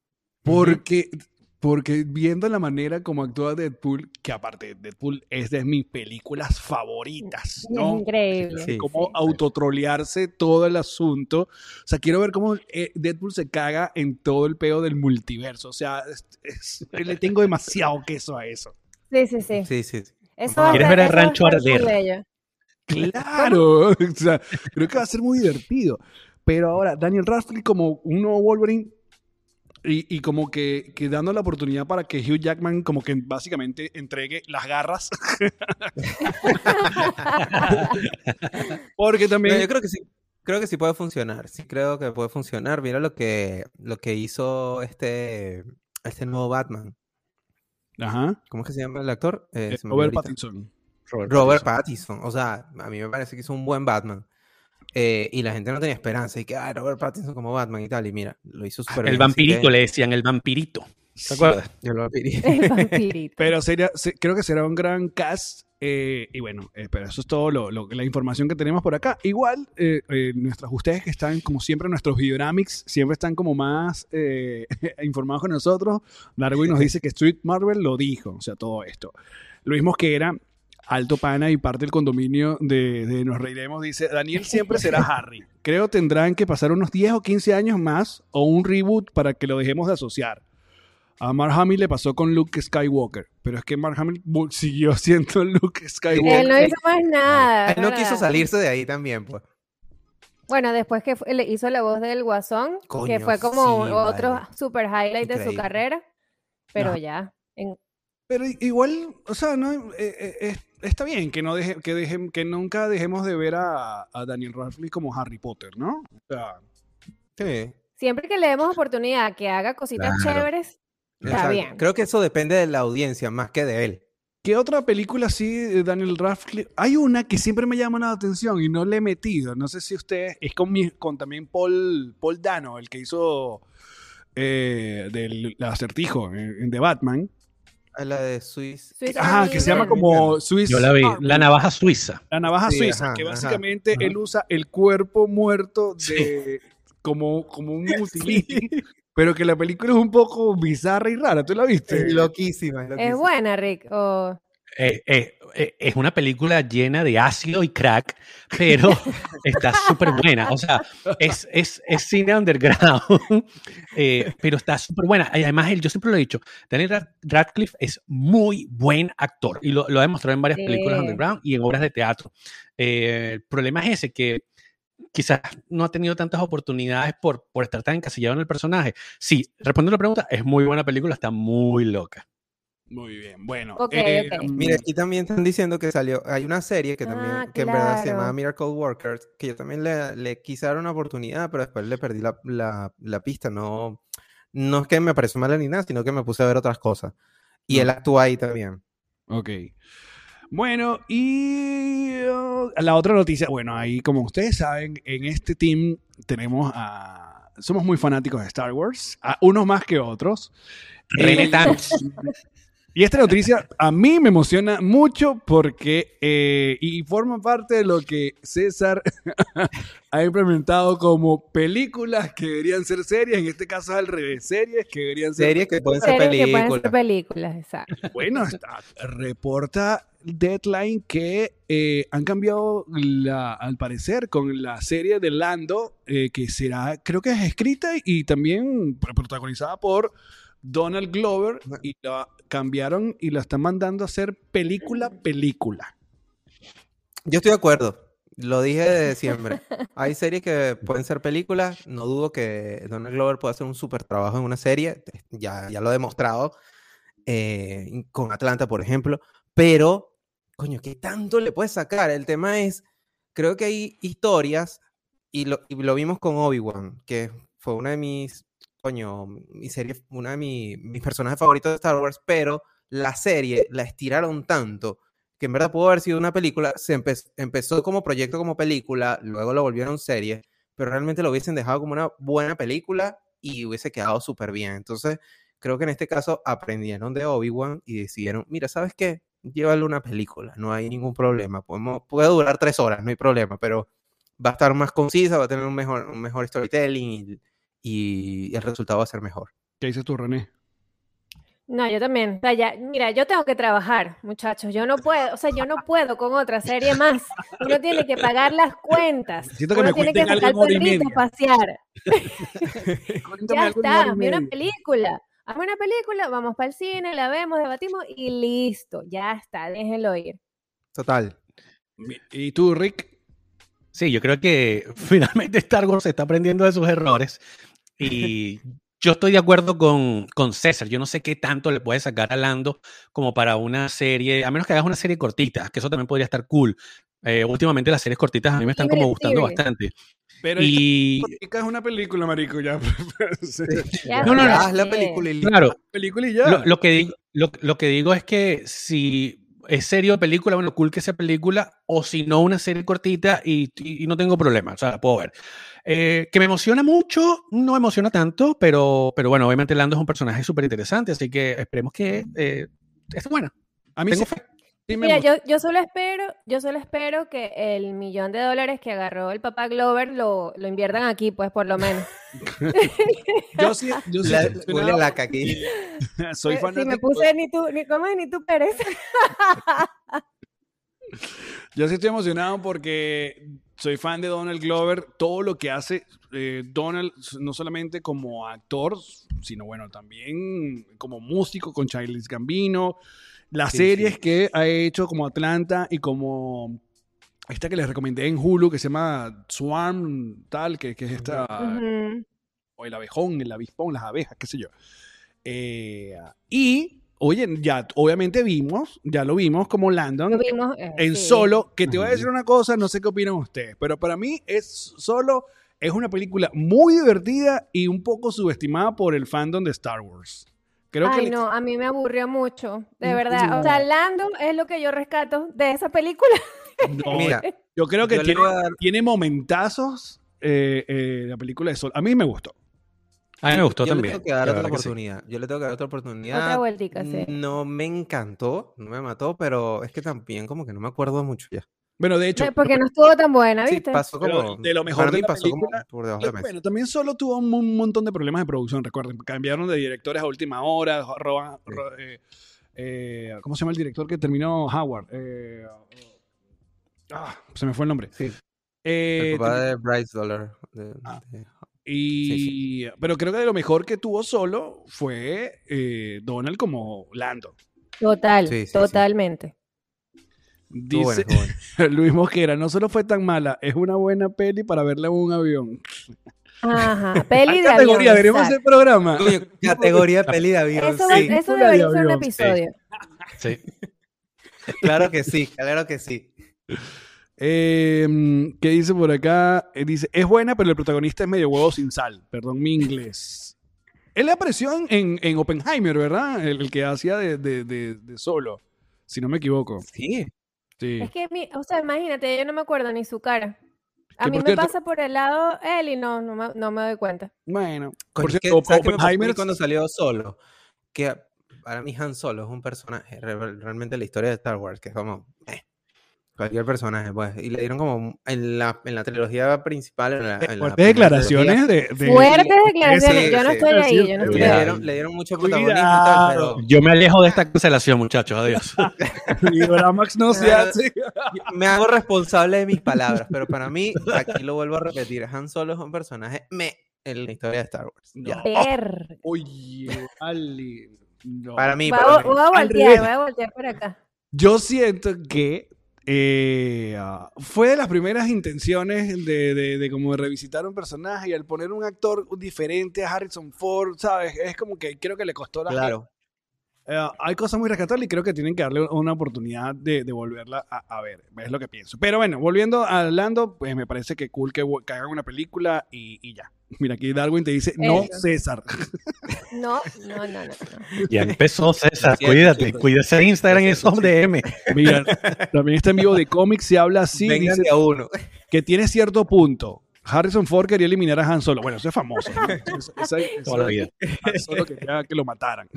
[SPEAKER 2] Porque, porque viendo la manera como actúa Deadpool, que aparte Deadpool es de mis películas favoritas,
[SPEAKER 4] Es
[SPEAKER 2] ¿no?
[SPEAKER 4] increíble.
[SPEAKER 3] Sí.
[SPEAKER 2] Cómo
[SPEAKER 4] sí.
[SPEAKER 2] autotrolearse todo el asunto. O sea, quiero ver cómo eh, Deadpool se caga en todo el peo del multiverso. O sea, es- es- le tengo demasiado queso a eso.
[SPEAKER 4] Sí, sí, sí.
[SPEAKER 3] Sí, sí.
[SPEAKER 4] Eso va a
[SPEAKER 1] ¿Quieres
[SPEAKER 4] ser-
[SPEAKER 1] ver el
[SPEAKER 4] eso
[SPEAKER 1] rancho arder?
[SPEAKER 4] bello.
[SPEAKER 2] Claro, o sea, creo que va a ser muy divertido. Pero ahora, Daniel Radcliffe como un nuevo Wolverine y, y como que, que dando la oportunidad para que Hugh Jackman como que básicamente entregue las garras. Porque
[SPEAKER 3] No,
[SPEAKER 2] también...
[SPEAKER 3] yo creo que sí. Creo que sí puede funcionar. Sí creo que puede funcionar. Mira lo que, lo que hizo este, este nuevo Batman.
[SPEAKER 2] Ajá.
[SPEAKER 3] ¿Cómo es que se llama el actor? Eh,
[SPEAKER 2] eh, Robert. Pattinson.
[SPEAKER 3] Robert Pattinson. O sea, a mí me parece que hizo un buen Batman. eh, y la gente no tenía esperanza. Y que, ah, Robert Pattinson como Batman y tal. Y mira, lo hizo súper bien.
[SPEAKER 1] El vampirito
[SPEAKER 3] que-
[SPEAKER 1] le decían, el vampirito. ¿Te
[SPEAKER 2] Sí.
[SPEAKER 1] acuerdas?
[SPEAKER 3] el vampirito.
[SPEAKER 4] El vampirito.
[SPEAKER 2] Pero sería, se- creo que será un gran cast. Eh, y bueno, eh, pero eso es todo lo, lo- la información que tenemos por acá. Igual, eh, eh, nuestros ustedes que están, como siempre, nuestros Videoramics, siempre están como más informados con nosotros. Darwin nos dice que Street Marvel lo dijo, o sea, todo esto. Lo mismo que era Alto Pana y parte del condominio de, de Nos Reiremos, dice, Daniel siempre será Harry. Creo tendrán que pasar unos 10 o 15 años más o un reboot para que lo dejemos de asociar. A Mark Hamill le pasó con Luke Skywalker, pero es que Mark Hamill siguió siendo Luke Skywalker.
[SPEAKER 4] Él no hizo más nada.
[SPEAKER 3] Él no quiso salirse de ahí también, pues.
[SPEAKER 4] Bueno, después que le hizo la voz del Guasón, que fue como
[SPEAKER 3] sí,
[SPEAKER 4] otro
[SPEAKER 3] vale.
[SPEAKER 4] super highlight de su carrera, pero ya. en-
[SPEAKER 2] Pero igual, o sea, no, eh, eh, está bien que no deje, que dejem, que nunca dejemos de ver a, a Daniel Radcliffe como Harry Potter, ¿no? O sea,
[SPEAKER 3] Sí.
[SPEAKER 4] siempre que le demos oportunidad a que haga cositas
[SPEAKER 1] Claro.
[SPEAKER 4] chéveres, está
[SPEAKER 3] Exacto.
[SPEAKER 4] bien.
[SPEAKER 3] Creo que eso depende de la audiencia más que de él.
[SPEAKER 2] ¿Qué otra película así de Daniel Radcliffe? Hay una que siempre me llama la atención y no le he metido. No sé si usted es con, mi- con también Paul, Paul Dano, el que hizo eh, del acertijo en, en The Batman.
[SPEAKER 3] A la de
[SPEAKER 2] Ajá,
[SPEAKER 4] Army
[SPEAKER 2] que se llama como Swiss
[SPEAKER 1] Yo la vi, la navaja suiza.
[SPEAKER 2] La navaja
[SPEAKER 3] Sí,
[SPEAKER 2] suiza,
[SPEAKER 3] ajá,
[SPEAKER 2] que básicamente
[SPEAKER 1] ajá.
[SPEAKER 2] él usa el cuerpo muerto de como, como un utility, pero que la película es un poco bizarra y rara. ¿Tú la viste?
[SPEAKER 3] Es loquísima. Es,
[SPEAKER 4] Es
[SPEAKER 3] loquísima.
[SPEAKER 4] buena, Rick. o-
[SPEAKER 1] Eh, eh, eh, es una película llena de ácido y crack, pero está súper buena. O sea, es, es, es cine underground, eh, pero está súper buena. Además, él, yo siempre lo he dicho, Daniel Rad- Radcliffe es muy buen actor y lo, lo ha demostrado en varias
[SPEAKER 4] Sí.
[SPEAKER 1] películas underground y en obras de teatro. Eh, el problema es ese, que quizás no ha tenido tantas oportunidades por, por estar tan encasillado en el personaje. Sí, respondiendo a la pregunta, es muy buena película, está muy loca.
[SPEAKER 2] Muy bien, bueno.
[SPEAKER 4] Ok,
[SPEAKER 2] eh, mm,
[SPEAKER 3] Mira, aquí también están diciendo que salió, hay una serie que también,
[SPEAKER 4] Ah,
[SPEAKER 3] que en verdad se llama Miracle Workers, que yo también le, le quise dar una oportunidad, pero después le perdí la, la- la pista. No, no es que me pareció mala ni nada, sino que me puse a ver otras cosas. Y
[SPEAKER 2] No.
[SPEAKER 3] él actúa ahí también.
[SPEAKER 2] Ok. Bueno, y uh, la otra noticia, bueno, ahí como ustedes saben, en este team tenemos a... Somos muy fanáticos de Star Wars, a unos más que otros.
[SPEAKER 1] René
[SPEAKER 2] Eh,
[SPEAKER 1] Thanos.
[SPEAKER 2] Y esta noticia a mí me emociona mucho porque, eh, y forma parte de lo que César ha implementado como películas que deberían ser series, en este caso es al revés, series que deberían ser
[SPEAKER 3] Series que pueden ser
[SPEAKER 4] Series que pueden
[SPEAKER 3] películas.
[SPEAKER 4] ser películas, exacto.
[SPEAKER 2] Bueno, está, reporta Deadline que eh, han cambiado, la, al parecer, con la serie de Lando, eh, que será, creo que es escrita y también protagonizada por Donald Glover, y la cambiaron y la están mandando a hacer película, película.
[SPEAKER 3] Yo estoy de acuerdo. Lo dije desde siempre. Hay series que pueden ser películas. No dudo que Donald Glover pueda hacer un súper trabajo en una serie. Ya, ya lo ha demostrado. eh, con Atlanta, por ejemplo. Pero, coño, ¿qué tanto le puedes sacar? El tema es, creo que hay historias, y lo, y lo vimos con Obi-Wan, que fue una de mis, coño, mi serie, una de mi- mis personajes favoritos de Star Wars, pero la serie la estiraron tanto que en verdad pudo haber sido una película, se empe- empezó como proyecto como película, luego lo volvieron serie, pero realmente lo hubiesen dejado como una buena película y hubiese quedado súper bien. Entonces, creo que en este caso aprendieron de Obi-Wan y decidieron, mira, ¿sabes qué? Llévale una película, no hay ningún problema. Podemos, puede durar tres horas, no hay problema, pero va a estar más concisa, va a tener un mejor, un mejor storytelling y el resultado va a ser mejor.
[SPEAKER 2] ¿Qué dices tú, René?
[SPEAKER 4] No, yo también. O sea, ya- mira, yo tengo que trabajar, muchachos. Yo no puedo, o sea, yo no puedo con otra serie más. Uno tiene que pagar las cuentas.
[SPEAKER 2] Siento que
[SPEAKER 4] Uno
[SPEAKER 2] me
[SPEAKER 4] tiene que sacar
[SPEAKER 2] algo
[SPEAKER 4] perrito a pasear. Ya está, hazme una película. Hazme una película, vamos para el cine, la vemos, debatimos y listo. Ya está, déjenlo ir.
[SPEAKER 3] Total.
[SPEAKER 2] ¿Y tú, Rick?
[SPEAKER 1] Sí, yo creo que finalmente Star Wars está aprendiendo de sus errores y yo estoy de acuerdo con, con César. Yo no sé qué tanto le puede sacar a Lando como para una serie, a menos que hagas una serie cortita, que eso también podría estar cool. Eh, últimamente las series cortitas a mí me están como gustando bastante.
[SPEAKER 2] Pero
[SPEAKER 1] Y
[SPEAKER 2] es una película, marico, ya. Sí.
[SPEAKER 4] Ya
[SPEAKER 1] No, no, no.
[SPEAKER 3] Haz la película y listo.
[SPEAKER 1] claro,
[SPEAKER 2] película y ya.
[SPEAKER 1] lo, lo que digo, lo, lo que digo es que si es serio película, bueno, cool que sea película, o si no, una serie cortita y, y- y no tengo problema, o sea, la puedo ver. Eh, que me emociona mucho, no me emociona tanto, pero, pero bueno, obviamente Lando es un personaje súper interesante, así que esperemos que eh, esté buena.
[SPEAKER 2] A mí
[SPEAKER 1] Tengo
[SPEAKER 2] sí,
[SPEAKER 1] fe.
[SPEAKER 2] sí me
[SPEAKER 4] Mira, yo, yo solo espero, yo solo espero que el millón de dólares que agarró el papá Glover lo, lo inviertan aquí, pues por lo menos.
[SPEAKER 2] Yo sí, yo sí
[SPEAKER 3] La- huele laca aquí.
[SPEAKER 2] Soy
[SPEAKER 4] Eh, si me puse ni tú, ni cómo ni tú Pérez.
[SPEAKER 2] Yo sí estoy emocionado porque soy fan de Donald Glover. Todo lo que hace eh, Donald, no solamente como actor, sino bueno, también como músico con Childish Gambino. Las
[SPEAKER 3] Sí,
[SPEAKER 2] series
[SPEAKER 3] sí.
[SPEAKER 2] que ha hecho como Atlanta y como esta que les recomendé en Hulu que se llama Swarm, tal, que, que es esta, o el abejón, el avispón, las abejas, qué sé yo. Eh, y, oye, ya obviamente vimos, ya lo vimos como Landon
[SPEAKER 4] Lo vimos. eh,
[SPEAKER 2] en
[SPEAKER 4] sí.
[SPEAKER 2] Solo, que te voy a decir una cosa, no sé qué opinan ustedes, pero para mí es Solo es una película muy divertida y un poco subestimada por el fandom de Star Wars. Creo que
[SPEAKER 4] Ay,
[SPEAKER 2] le-
[SPEAKER 4] no, a mí me aburrió mucho, de
[SPEAKER 2] No.
[SPEAKER 4] verdad. O sea, Lando es lo que yo rescato de esa película.
[SPEAKER 2] no,
[SPEAKER 3] Mira,
[SPEAKER 2] yo creo que
[SPEAKER 3] yo
[SPEAKER 2] tiene,
[SPEAKER 3] dar-
[SPEAKER 2] tiene momentazos eh, eh, la película de Solo. A mí me gustó.
[SPEAKER 1] A mí me gustó
[SPEAKER 3] yo
[SPEAKER 1] también.
[SPEAKER 3] le tengo que dar otra
[SPEAKER 1] sí.
[SPEAKER 3] oportunidad. Yo le tengo que dar otra oportunidad.
[SPEAKER 4] Otra vueltica, sí.
[SPEAKER 3] No me encantó, no me mató, pero es que también como que no me acuerdo mucho ya.
[SPEAKER 2] Bueno, de hecho,
[SPEAKER 4] Porque no estuvo tan buena,
[SPEAKER 3] Sí,
[SPEAKER 4] ¿viste?
[SPEAKER 3] pasó
[SPEAKER 2] Pero
[SPEAKER 3] como...
[SPEAKER 2] de lo mejor de la
[SPEAKER 3] pasó como por debajo de la mesa.
[SPEAKER 2] Bueno, también solo tuvo un, un montón de problemas de producción, recuerden. Cambiaron de directores a última hora. roban-
[SPEAKER 3] Sí.
[SPEAKER 2] ro- eh, eh, ¿Cómo se llama el director que terminó Howard? Eh, ah, se me fue el nombre.
[SPEAKER 3] Sí,
[SPEAKER 2] Eh,
[SPEAKER 3] el papá de Bryce Dollar. de-
[SPEAKER 2] Ah.
[SPEAKER 3] de-
[SPEAKER 2] y, Pero creo que de lo mejor que tuvo solo fue eh, Donald como Lando.
[SPEAKER 4] Total,
[SPEAKER 3] Sí, sí, sí.
[SPEAKER 4] totalmente.
[SPEAKER 3] Bueno,
[SPEAKER 2] Dice
[SPEAKER 3] bueno.
[SPEAKER 2] Luis Mosquera, no solo fue tan mala, es una buena peli para verla en un avión.
[SPEAKER 4] Ajá, peli de
[SPEAKER 2] categoría,
[SPEAKER 4] avión,
[SPEAKER 2] deberíamos
[SPEAKER 4] exacto.
[SPEAKER 2] hacer programa.
[SPEAKER 3] Coño, categoría peli de avión.
[SPEAKER 4] Eso, va-
[SPEAKER 3] sí,
[SPEAKER 4] eso
[SPEAKER 2] Película de
[SPEAKER 4] debería ser un episodio.
[SPEAKER 1] Sí.
[SPEAKER 3] claro que sí, claro que sí.
[SPEAKER 2] Eh, ¿Qué dice por acá? Eh, dice, es buena, pero el protagonista es medio huevo sin sal. Perdón mi inglés. Él apareció en, en- en Oppenheimer, ¿verdad? El, el que hacía de, de- de- de solo, si no me equivoco.
[SPEAKER 3] Sí.
[SPEAKER 2] Sí.
[SPEAKER 4] Es que, mi- o sea, imagínate, yo no me acuerdo ni su cara. A mí me
[SPEAKER 2] cierto-
[SPEAKER 4] pasa por el lado él y no, no me, no me doy cuenta.
[SPEAKER 2] Bueno, por cierto,
[SPEAKER 3] ¿sabes qué me pasó a mí
[SPEAKER 2] Oppenheimer...
[SPEAKER 3] cuando salió solo? Que para mí Han Solo es un personaje, re- realmente la historia de Star Wars, que es como eh, cualquier personaje, pues. Y le dieron como en la, en la trilogía principal, en la, en la
[SPEAKER 2] Fuertes declaraciones de... de-
[SPEAKER 4] Fuertes declaraciones,
[SPEAKER 3] sí,
[SPEAKER 4] yo no
[SPEAKER 3] sí.
[SPEAKER 4] estoy ahí, yo no estoy
[SPEAKER 3] le dieron, le dieron mucho protagonismo y tal, pero
[SPEAKER 1] Yo me alejo de esta cancelación, muchachos. Adiós.
[SPEAKER 2] Videoramax no se hace.
[SPEAKER 3] me hago responsable de mis palabras, pero para mí, aquí lo vuelvo a repetir, Han Solo es un personaje me en la historia de Star Wars. Ya.
[SPEAKER 4] Ver.
[SPEAKER 2] Oye, vale. No.
[SPEAKER 3] Para mí,
[SPEAKER 4] Voy
[SPEAKER 3] para
[SPEAKER 4] a,
[SPEAKER 3] mí.
[SPEAKER 4] voy a voltear, voy a voltear por acá.
[SPEAKER 2] Yo siento que eh, ah, fue de las primeras intenciones de, de, de como revisitar un personaje y al poner un actor diferente a Harrison Ford, ¿sabes? Es como que creo que le costó la...
[SPEAKER 3] Claro.
[SPEAKER 2] Eh, hay cosas muy rescatables y creo que tienen que darle una oportunidad de, de volverla a, a ver. Es lo que pienso. Pero bueno, volviendo a Lando, pues me parece que cool que, que hagan una película y, y ya. Mira, aquí Darwin te dice, no,
[SPEAKER 4] Eso.
[SPEAKER 2] César.
[SPEAKER 4] No, no, no, no. no.
[SPEAKER 1] Ya empezó César. Cuídate. Cuídese de Instagram y esos DM.
[SPEAKER 2] Mira, también está en vivo de cómics, se habla así,
[SPEAKER 3] Vengan
[SPEAKER 2] dice
[SPEAKER 3] de a uno.
[SPEAKER 2] que tiene cierto punto. Harrison Ford quería eliminar a Han Solo. Bueno, eso es famoso. ¿no? Eso- eso- eso-
[SPEAKER 1] Toda la vida.
[SPEAKER 2] Han Solo quería que lo mataran.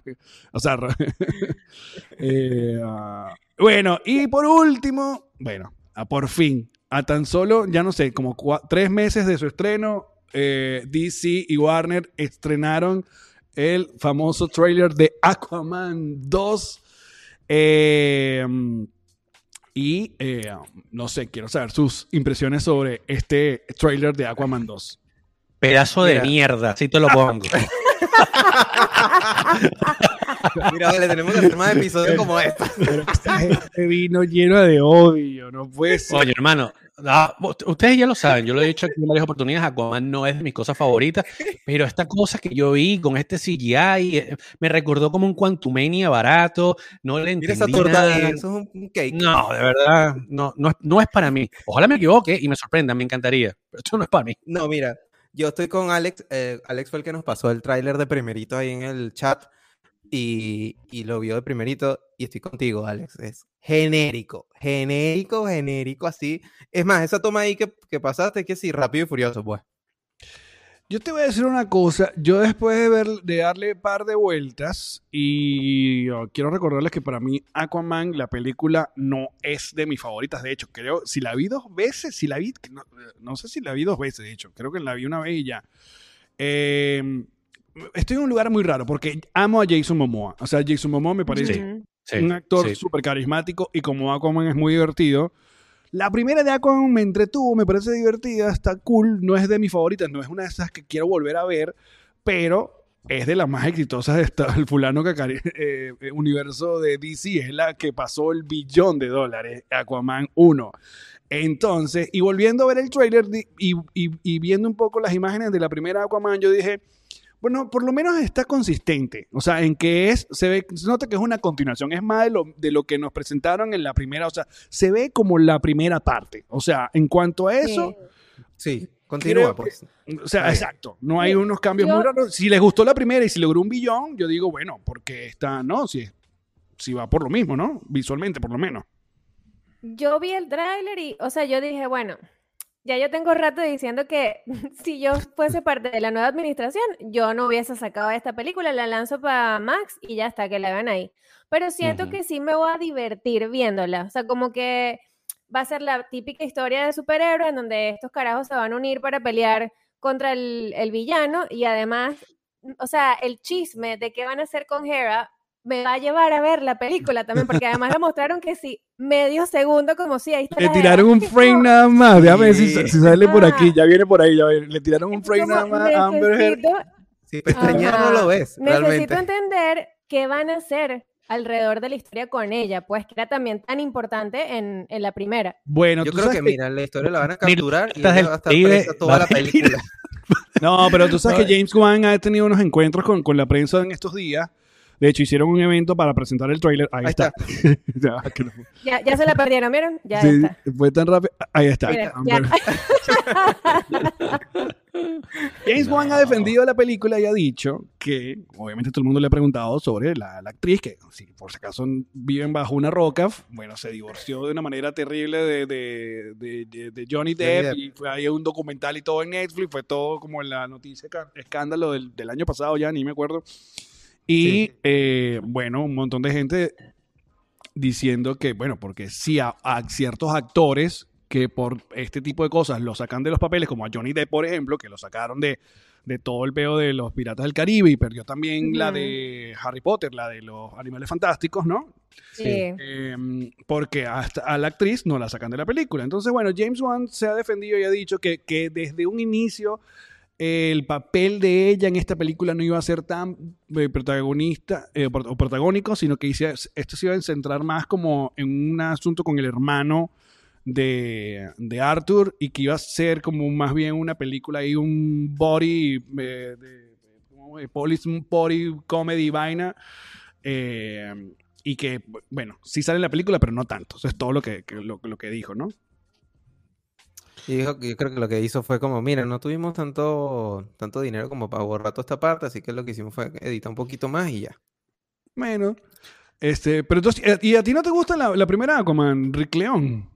[SPEAKER 2] O sea, eh, ah, bueno, y por último, bueno, a por fin, a tan solo, ya no sé, como tres meses de su estreno, eh, DC y Warner estrenaron el famoso trailer de Aquaman 2. Eh, y eh, no sé, quiero saber sus impresiones sobre este trailer de Aquaman 2.
[SPEAKER 1] Pedazo de
[SPEAKER 3] Mira.
[SPEAKER 1] mierda. Así te lo pongo.
[SPEAKER 3] Mira, vale, tenemos que hacer más episodios como estos.
[SPEAKER 2] Pero esta gente vino lleno de odio, no puede ser.
[SPEAKER 1] Oye, hermano, ah, ustedes ya lo saben, yo lo he dicho aquí en varias oportunidades, Aquaman no es de mis cosas favoritas, pero esta cosa que yo vi con este CGI eh, me recordó como un Quantumania barato, no le
[SPEAKER 3] Mira
[SPEAKER 1] entendí
[SPEAKER 3] esa torta
[SPEAKER 1] nada.
[SPEAKER 3] eso es un- cake.
[SPEAKER 1] No, de verdad, no, no, es, no es para mí. Ojalá me equivoque y me sorprenda, me encantaría, pero esto no es para mí.
[SPEAKER 3] No, mira, yo estoy con Alex. eh, Alex fue el que nos pasó el tráiler de primerito ahí en el chat. Y, y lo vio de primerito y estoy contigo, Alex. Es genérico, genérico, genérico, así. Es más, esa toma ahí que, que pasaste, que sí, rápido y furioso, pues.
[SPEAKER 2] Yo te voy a decir una cosa. Yo después de, ver, de darle par de vueltas y oh, quiero recordarles que para mí Aquaman, la película, no es de mis favoritas. De hecho, creo, si la vi dos veces, si la vi, no, no sé si la vi dos veces, de hecho. Creo que la vi una vez y ya. Eh, estoy en un lugar muy raro porque amo a Jason Momoa. O sea, Jason Momoa me parece.
[SPEAKER 1] Sí,
[SPEAKER 2] un actor
[SPEAKER 1] sí.
[SPEAKER 2] súper carismático y como Aquaman es muy divertido. La primera de Aquaman me entretuvo, me parece divertida, está cool, no es de mis favoritas, no es una de esas que quiero volver a ver, pero es de las más exitosas de esta, el fulano que eh, eh, universo de DC, es la que pasó el billón de dólares, Aquaman 1. Entonces, y volviendo a ver el trailer di- y, y- y viendo un poco las imágenes de la primera Aquaman, yo dije, bueno, por lo menos está consistente. O sea, en que es, se ve, se nota que es una continuación. Es más de lo, de lo que nos presentaron en la primera. O sea, se ve como la primera parte. O sea, en cuanto a eso,
[SPEAKER 3] Sí, continúa,
[SPEAKER 2] que-
[SPEAKER 3] pues.
[SPEAKER 2] o sea, exacto. No hay unos cambios
[SPEAKER 4] Yo-
[SPEAKER 2] muy raros. Si les gustó la primera y si logró un billón, yo digo, bueno, porque está, no, si, si va por lo mismo, ¿no? Visualmente, por lo menos.
[SPEAKER 4] Yo vi el tráiler y, o sea, yo dije, bueno, ya yo tengo rato diciendo que si yo fuese parte de la nueva administración, yo no hubiese sacado esta película, la lanzo para Max y ya está, que la vean ahí. Pero siento que sí me voy a divertir viéndola. O sea, como que va a ser la típica historia de superhéroes en donde estos carajos se van a unir para pelear contra el, el villano y además, o sea, el chisme de qué van a hacer con Hera me va a llevar a ver la película también, porque además la mostraron que sí, medio segundo, como si ahí está.
[SPEAKER 2] Le tiraron un frame nada más. Déjame ver si,
[SPEAKER 3] Sí.
[SPEAKER 2] si sale por aquí.
[SPEAKER 4] Ah.
[SPEAKER 2] Ya viene por ahí. Ya viene. Le tiraron un frame
[SPEAKER 4] como,
[SPEAKER 2] nada más a Amber Heard.
[SPEAKER 4] necesito,
[SPEAKER 3] Sí, pestañear no lo ves,
[SPEAKER 4] necesito
[SPEAKER 3] realmente.
[SPEAKER 4] entender qué van a hacer alrededor de la historia con ella, pues que era también tan importante en, en la primera.
[SPEAKER 2] Bueno,
[SPEAKER 3] Yo creo que,
[SPEAKER 2] que-
[SPEAKER 3] mira, la historia la van a capturar y ella va a estar presa toda la película.
[SPEAKER 2] No, pero tú sabes que James Wan ha tenido unos encuentros con, con la prensa en estos días. De hecho, hicieron un evento para presentar el tráiler. Ahí,
[SPEAKER 3] Ahí
[SPEAKER 2] está. Ya, que no-
[SPEAKER 4] Ya, ya se la perdieron, ¿vieron? Ya
[SPEAKER 2] sí,
[SPEAKER 4] está.
[SPEAKER 2] fue tan rápido. Ahí está.
[SPEAKER 4] Mira,
[SPEAKER 2] James Wan ha defendido la película y ha dicho que, obviamente, todo el mundo le ha preguntado sobre la, la actriz, que si por si acaso viven bajo una roca, bueno, se divorció de una manera terrible de, de- de- de- de Johnny Depp,
[SPEAKER 3] Depp.
[SPEAKER 2] y fue ahí un documental y todo en Netflix, fue todo como en la noticia, escándalo del, del año pasado ya, ni me acuerdo. Y
[SPEAKER 3] Sí.
[SPEAKER 2] eh, bueno, un montón de gente diciendo que, bueno, porque sí a, a ciertos actores que por este tipo de cosas lo sacan de los papeles, como a Johnny Depp, por ejemplo, que lo sacaron de, de todo el peo de los Piratas del Caribe y perdió también la de Harry Potter, la de los Animales Fantásticos, ¿no?
[SPEAKER 4] Sí.
[SPEAKER 2] Eh, porque hasta a la actriz no la sacan de la película. Entonces, bueno, James Wan se ha defendido y ha dicho que, que desde un inicio el papel de ella en esta película no iba a ser tan eh, protagonista eh, o protagónico, sino que esto se iba a centrar más como en un asunto con el hermano de, Arthur y que iba a ser como más bien una película y un body eh, de, un body comedy vaina y que bueno sí sale en la película pero no tanto. Eso es todo lo que, lo que dijo no
[SPEAKER 3] Y dijo yo creo que lo que hizo fue como, mira, no tuvimos tanto, tanto dinero como para borrar toda esta parte, así que lo que hicimos fue editar un poquito más y ya.
[SPEAKER 2] bueno este pero entonces eh, y a ti no te gusta la, la primera Aquaman Rick León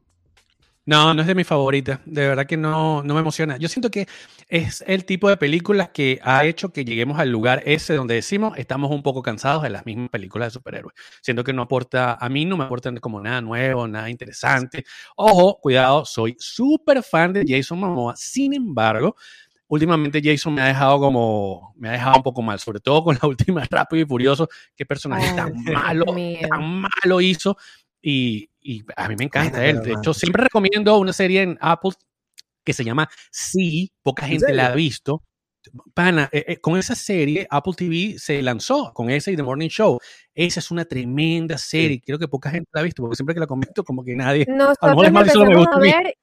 [SPEAKER 1] No, no es de mis favoritas. De verdad que no, no me emociona. Yo siento que es el tipo de películas que ha hecho que lleguemos al lugar ese donde decimos estamos un poco cansados de las mismas películas de superhéroes. Siento que no aporta, a mí no me aportan como nada nuevo, nada interesante. Ojo, cuidado, soy súper fan de Jason Momoa. Sin embargo, últimamente Jason me ha dejado como, me ha dejado un poco mal, sobre todo con la última Rápido y Furioso. Qué personaje
[SPEAKER 4] Ay,
[SPEAKER 1] tan malo,
[SPEAKER 4] mío.
[SPEAKER 1] tan malo hizo. Y, y a mí me encanta él. De hecho, siempre recomiendo una serie en Apple que se llama Sí, poca
[SPEAKER 2] ¿En
[SPEAKER 1] gente la ha visto. Pana, eh, eh, con esa serie Apple TV se lanzó, con esa y The Morning Show. Esa es una tremenda serie, creo que poca gente la ha visto, porque siempre que la comento como que nadie...
[SPEAKER 4] Nosotros
[SPEAKER 1] me
[SPEAKER 4] a
[SPEAKER 1] gusta a mí.
[SPEAKER 4] ver.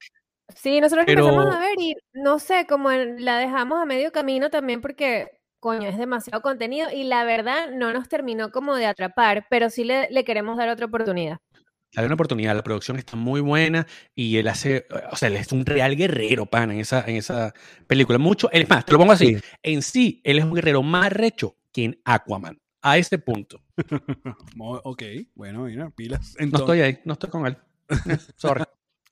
[SPEAKER 4] Sí, nosotros la
[SPEAKER 1] Pero-
[SPEAKER 4] empezamos a ver y no sé, como en- la dejamos a medio camino también porque, coño, es demasiado contenido y la verdad no nos terminó como de atrapar, pero sí le, le queremos dar otra oportunidad.
[SPEAKER 1] Hay una oportunidad, la producción está muy buena y él hace, o sea, él es un real guerrero, pana, en esa, en esa película. Mucho, él es más, te lo pongo así,
[SPEAKER 3] Sí.
[SPEAKER 1] en sí, él es un guerrero más recho que en Aquaman. a ese punto.
[SPEAKER 2] Ok, bueno, mira, pilas.
[SPEAKER 1] No estoy ahí, no estoy con él. Sorry.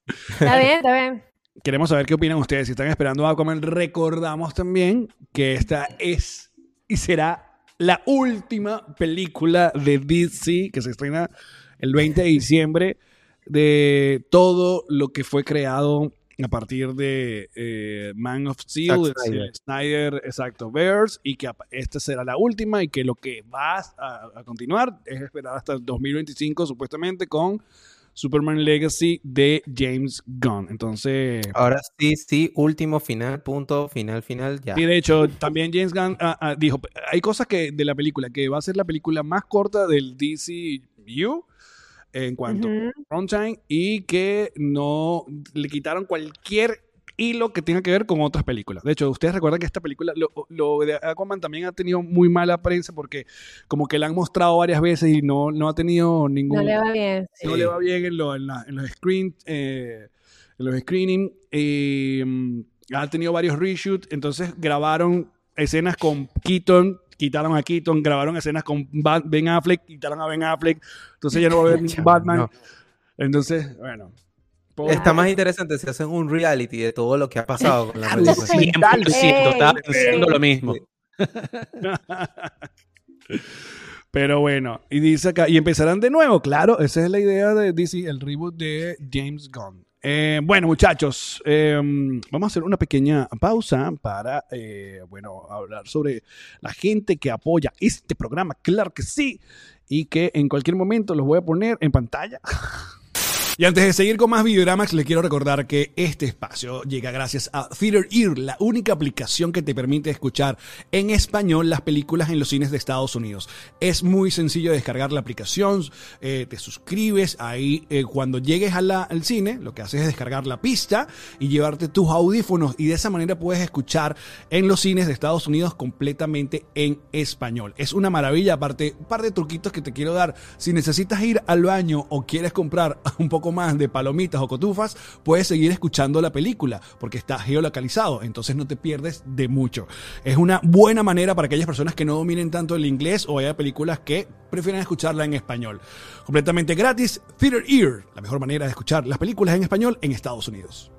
[SPEAKER 4] Está bien, está bien.
[SPEAKER 2] queremos saber qué opinan ustedes. Si están esperando Aquaman, recordamos también que esta es y será la última película de DC que se estrena el 20 de diciembre de todo lo que fue creado a partir de eh, Man of Steel,
[SPEAKER 3] Zack Snyder.
[SPEAKER 2] exacto, Bears, y que esta será la última y que lo que va a, a continuar es esperar hasta el 2025 supuestamente con Superman Legacy de James Gunn. Entonces,
[SPEAKER 3] Ahora sí, sí, último final, punto, final, final, ya.
[SPEAKER 2] y de hecho, también James Gunn ah, ah, dijo, hay cosas que de la película que va a ser la película más corta del DCU en cuanto
[SPEAKER 4] Ujú.
[SPEAKER 2] a runtime y que no le quitaron cualquier hilo que tenga que ver con otras películas. De hecho, ustedes recuerdan que esta película, lo, lo de Aquaman también ha tenido muy mala prensa porque como que la han mostrado varias veces y no, no ha tenido ningún...
[SPEAKER 4] No le va bien. sí.
[SPEAKER 2] no le va bien en, lo- en la- en los screen, eh, en los screening. eh, ha tenido varios reshoots, entonces grabaron escenas con Keaton, quitaron a Keaton, grabaron escenas con Ben Affleck, quitaron a Ben Affleck, entonces ya no va a haber Batman.
[SPEAKER 3] no.
[SPEAKER 2] Entonces, bueno. pobre-
[SPEAKER 3] Está más interesante si hacen un reality de todo lo que ha pasado con la película.
[SPEAKER 2] Sí.
[SPEAKER 1] 100%, estaba pensando lo mismo.
[SPEAKER 2] Pero bueno, y dice acá, y empezarán de nuevo, claro, esa es la idea de DC, el reboot de James Gunn. Eh, bueno, muchachos, eh, vamos a hacer una pequeña pausa para, eh, bueno, hablar sobre la gente que apoya este programa, claro que sí, y que en cualquier momento los voy a poner en pantalla. Y antes de seguir con más videodramas, les quiero recordar que este espacio llega gracias a Theater Ear, la única aplicación que te permite escuchar en español las películas en los cines de Estados Unidos. Es muy sencillo descargar la aplicación, eh, te suscribes ahí eh, cuando llegues al cine, lo que haces es descargar la pista y llevarte tus audífonos y de esa manera puedes escuchar en los cines de Estados Unidos completamente en español. Es una maravilla, aparte, un par de truquitos que te quiero dar. Si necesitas ir al baño o quieres comprar un poco más de palomitas o cotufas, puedes seguir escuchando la película porque está geolocalizado, entonces no te pierdes de mucho. Es una buena manera para aquellas personas que no dominen tanto el inglés o haya películas que prefieren escucharla en español. Completamente gratis, Theater Ear, la mejor manera de escuchar las películas en español en Estados Unidos.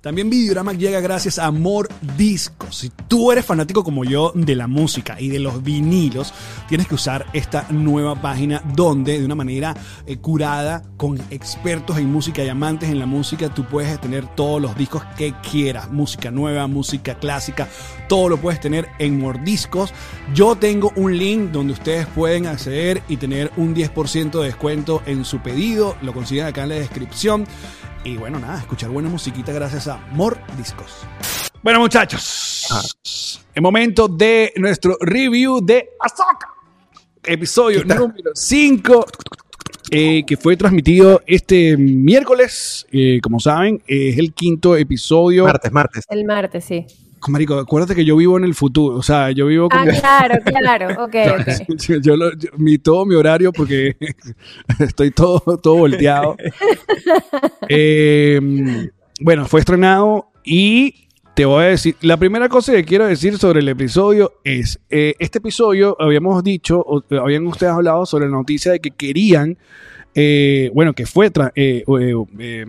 [SPEAKER 2] También Videorama llega gracias a Amor Discos. Si tú eres fanático como yo de la música y de los vinilos, tienes que usar esta nueva página donde de una manera eh, curada con expertos en música y amantes en la música, tú puedes tener todos los discos que quieras. Música nueva, música clásica, todo lo puedes tener en Mordiscos. Yo tengo un link donde ustedes pueden acceder y tener un 10% de descuento en su pedido. Lo consiguen acá en la descripción. Y bueno, nada, escuchar buena musiquita gracias a More Discos. Bueno, muchachos, el momento de nuestro review de Ahsoka. Episodio número 5, eh, que fue transmitido este miércoles. Eh, como saben, es el quinto episodio.
[SPEAKER 3] Martes, martes.
[SPEAKER 4] El martes, sí.
[SPEAKER 2] Marico, acuérdate que yo vivo en el futuro. O sea, yo vivo
[SPEAKER 4] Ah,
[SPEAKER 2] como.
[SPEAKER 4] claro, claro. Ok, ok.
[SPEAKER 2] Yo, yo lo- yo- mi, todo mi horario porque estoy todo, todo volteado. Eh, bueno, fue estrenado y te voy a decir, la primera cosa que quiero decir sobre el episodio es, eh, este episodio habíamos dicho, o, habían ustedes hablado sobre la noticia de que querían, eh, bueno, que fue, eh, eh, eh,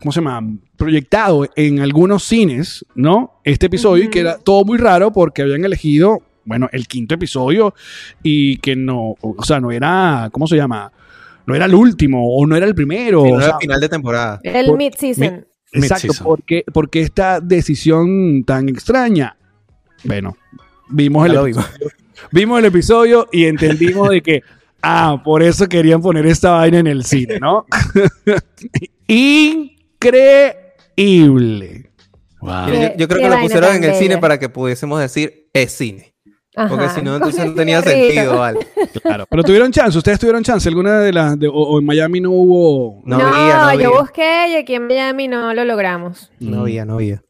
[SPEAKER 2] ¿cómo se llama? Proyectado en algunos cines, ¿no? Este episodio y que era todo muy raro porque habían elegido, bueno, el quinto episodio y que no, o sea, no era, ¿cómo se llama? No era el último o no era el primero.
[SPEAKER 3] Sí,
[SPEAKER 2] o
[SPEAKER 3] no
[SPEAKER 2] sea,
[SPEAKER 3] era final de temporada.
[SPEAKER 4] El mid-season.
[SPEAKER 2] Exacto, porque, porque esta decisión tan extraña. Bueno, vimos el, episodio, vimos el episodio y entendimos de que, ah, por eso querían poner esta vaina en el cine, ¿no? Increíble.
[SPEAKER 1] Wow.
[SPEAKER 3] Yo, yo- yo creo que lo pusieron en el cine para que pudiésemos decir es cine. Porque si no, entonces no tenía sentido, ¿vale?
[SPEAKER 2] Claro. Pero tuvieron chance, ustedes tuvieron chance. ¿Alguna de las, de- o, o en Miami no hubo?
[SPEAKER 3] No
[SPEAKER 4] No,
[SPEAKER 3] había, no
[SPEAKER 4] yo busqué y aquí en Miami no lo logramos.
[SPEAKER 3] No había, no había.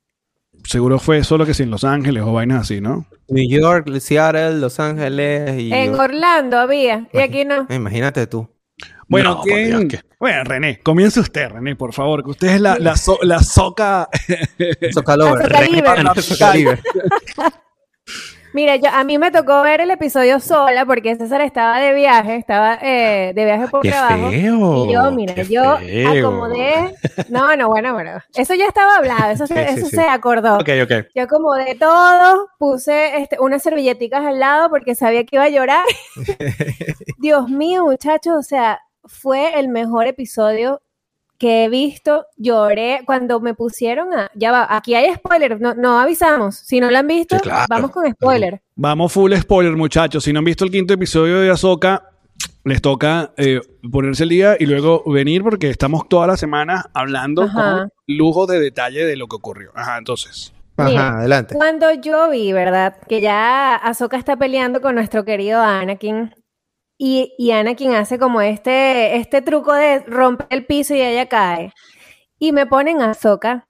[SPEAKER 2] Seguro fue solo que sí en Los Ángeles o vainas así, ¿no?
[SPEAKER 3] New York, Seattle, Los Ángeles y...
[SPEAKER 4] En Orlando había y aquí no.
[SPEAKER 3] Imagínate tú.
[SPEAKER 2] Bueno,
[SPEAKER 1] No,
[SPEAKER 2] ¿quién?
[SPEAKER 1] por Dios, ¿qué?
[SPEAKER 2] Bueno, René, comience usted, René, por favor, que usted es la, la, so- la soca.
[SPEAKER 3] Socalover.
[SPEAKER 4] Mira, yo, a mí me tocó ver el episodio sola porque César estaba de viaje, estaba eh, de viaje por
[SPEAKER 1] ¡Qué
[SPEAKER 4] trabajo.
[SPEAKER 1] feo!
[SPEAKER 4] Y yo, mira,
[SPEAKER 1] ¡Qué
[SPEAKER 4] yo
[SPEAKER 1] feo!
[SPEAKER 4] acomodé. No, no, bueno, bueno. Eso ya estaba hablado, eso, se,
[SPEAKER 3] Sí,
[SPEAKER 4] eso
[SPEAKER 3] sí.
[SPEAKER 4] se acordó.
[SPEAKER 1] Ok, ok.
[SPEAKER 4] Yo acomodé todo, puse este, unas servilleticas al lado porque sabía que iba a llorar. Dios mío, muchachos, o sea, fue el mejor episodio que he visto. Lloré cuando me pusieron a. Ya va, aquí hay spoiler, no, no avisamos. Si no lo han visto,
[SPEAKER 1] Sí, claro.
[SPEAKER 4] vamos con spoiler.
[SPEAKER 2] Vamos full spoiler, muchachos. Si no han visto el quinto episodio de Ahsoka, les toca eh, ponerse el día y luego venir porque estamos toda la semana hablando
[SPEAKER 4] Ajá.
[SPEAKER 2] con lujo de detalle de lo que ocurrió. Ajá, entonces.
[SPEAKER 3] Ajá,
[SPEAKER 4] Mira,
[SPEAKER 3] adelante.
[SPEAKER 4] Cuando yo vi, ¿verdad? Que ya Ahsoka está peleando con nuestro querido Anakin. Y, y Anakin hace como este, este truco de romper el piso y ella cae. Y me ponen a Ahsoka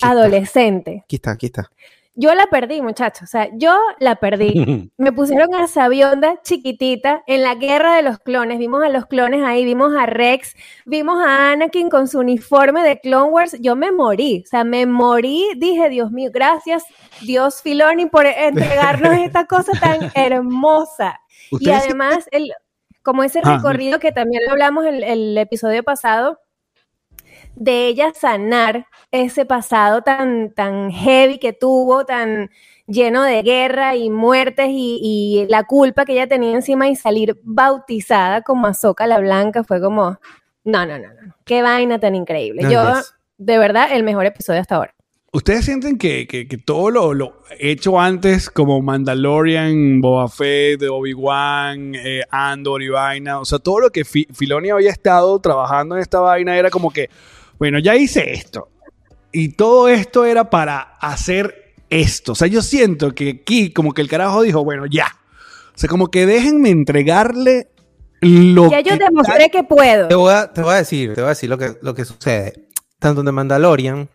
[SPEAKER 4] adolescente.
[SPEAKER 3] Aquí está, aquí está.
[SPEAKER 4] Yo la perdí, muchachos. O sea, yo la perdí. Me pusieron a Sabionda chiquitita en la guerra de los clones. Vimos a los clones ahí, vimos a Rex, vimos a Anakin con su uniforme de Clone Wars. Yo me morí, o sea, me morí. Dije, Dios mío, gracias, Dios Filoni, por entregarnos esta cosa tan hermosa. Y además, el, como ese
[SPEAKER 2] Ah,
[SPEAKER 4] recorrido que también lo hablamos el, el episodio pasado, de ella sanar ese pasado tan, tan heavy que tuvo, tan lleno de guerra y muertes y, y la culpa que ella tenía encima y salir bautizada como Azoka la Blanca fue como, no, no, no, no, qué vaina tan increíble.
[SPEAKER 3] No,
[SPEAKER 4] Yo, de verdad, el mejor episodio hasta ahora.
[SPEAKER 2] ¿Ustedes sienten que, que- que todo lo, lo hecho antes, como Mandalorian, Boba Fett, Obi-Wan, eh, Andor y vaina, o sea, todo lo que Fi- Filoni había estado trabajando en esta vaina era como que, bueno, ya hice esto. Y todo esto era para hacer esto. O sea, yo siento que aquí como que el carajo dijo, bueno, ya. O sea, como que déjenme entregarle lo
[SPEAKER 4] Ya yo
[SPEAKER 2] que
[SPEAKER 4] demostré que puedo.
[SPEAKER 3] Te voy a, te voy a decir, te voy a decir lo que, lo que sucede. Tanto en The Mandalorian,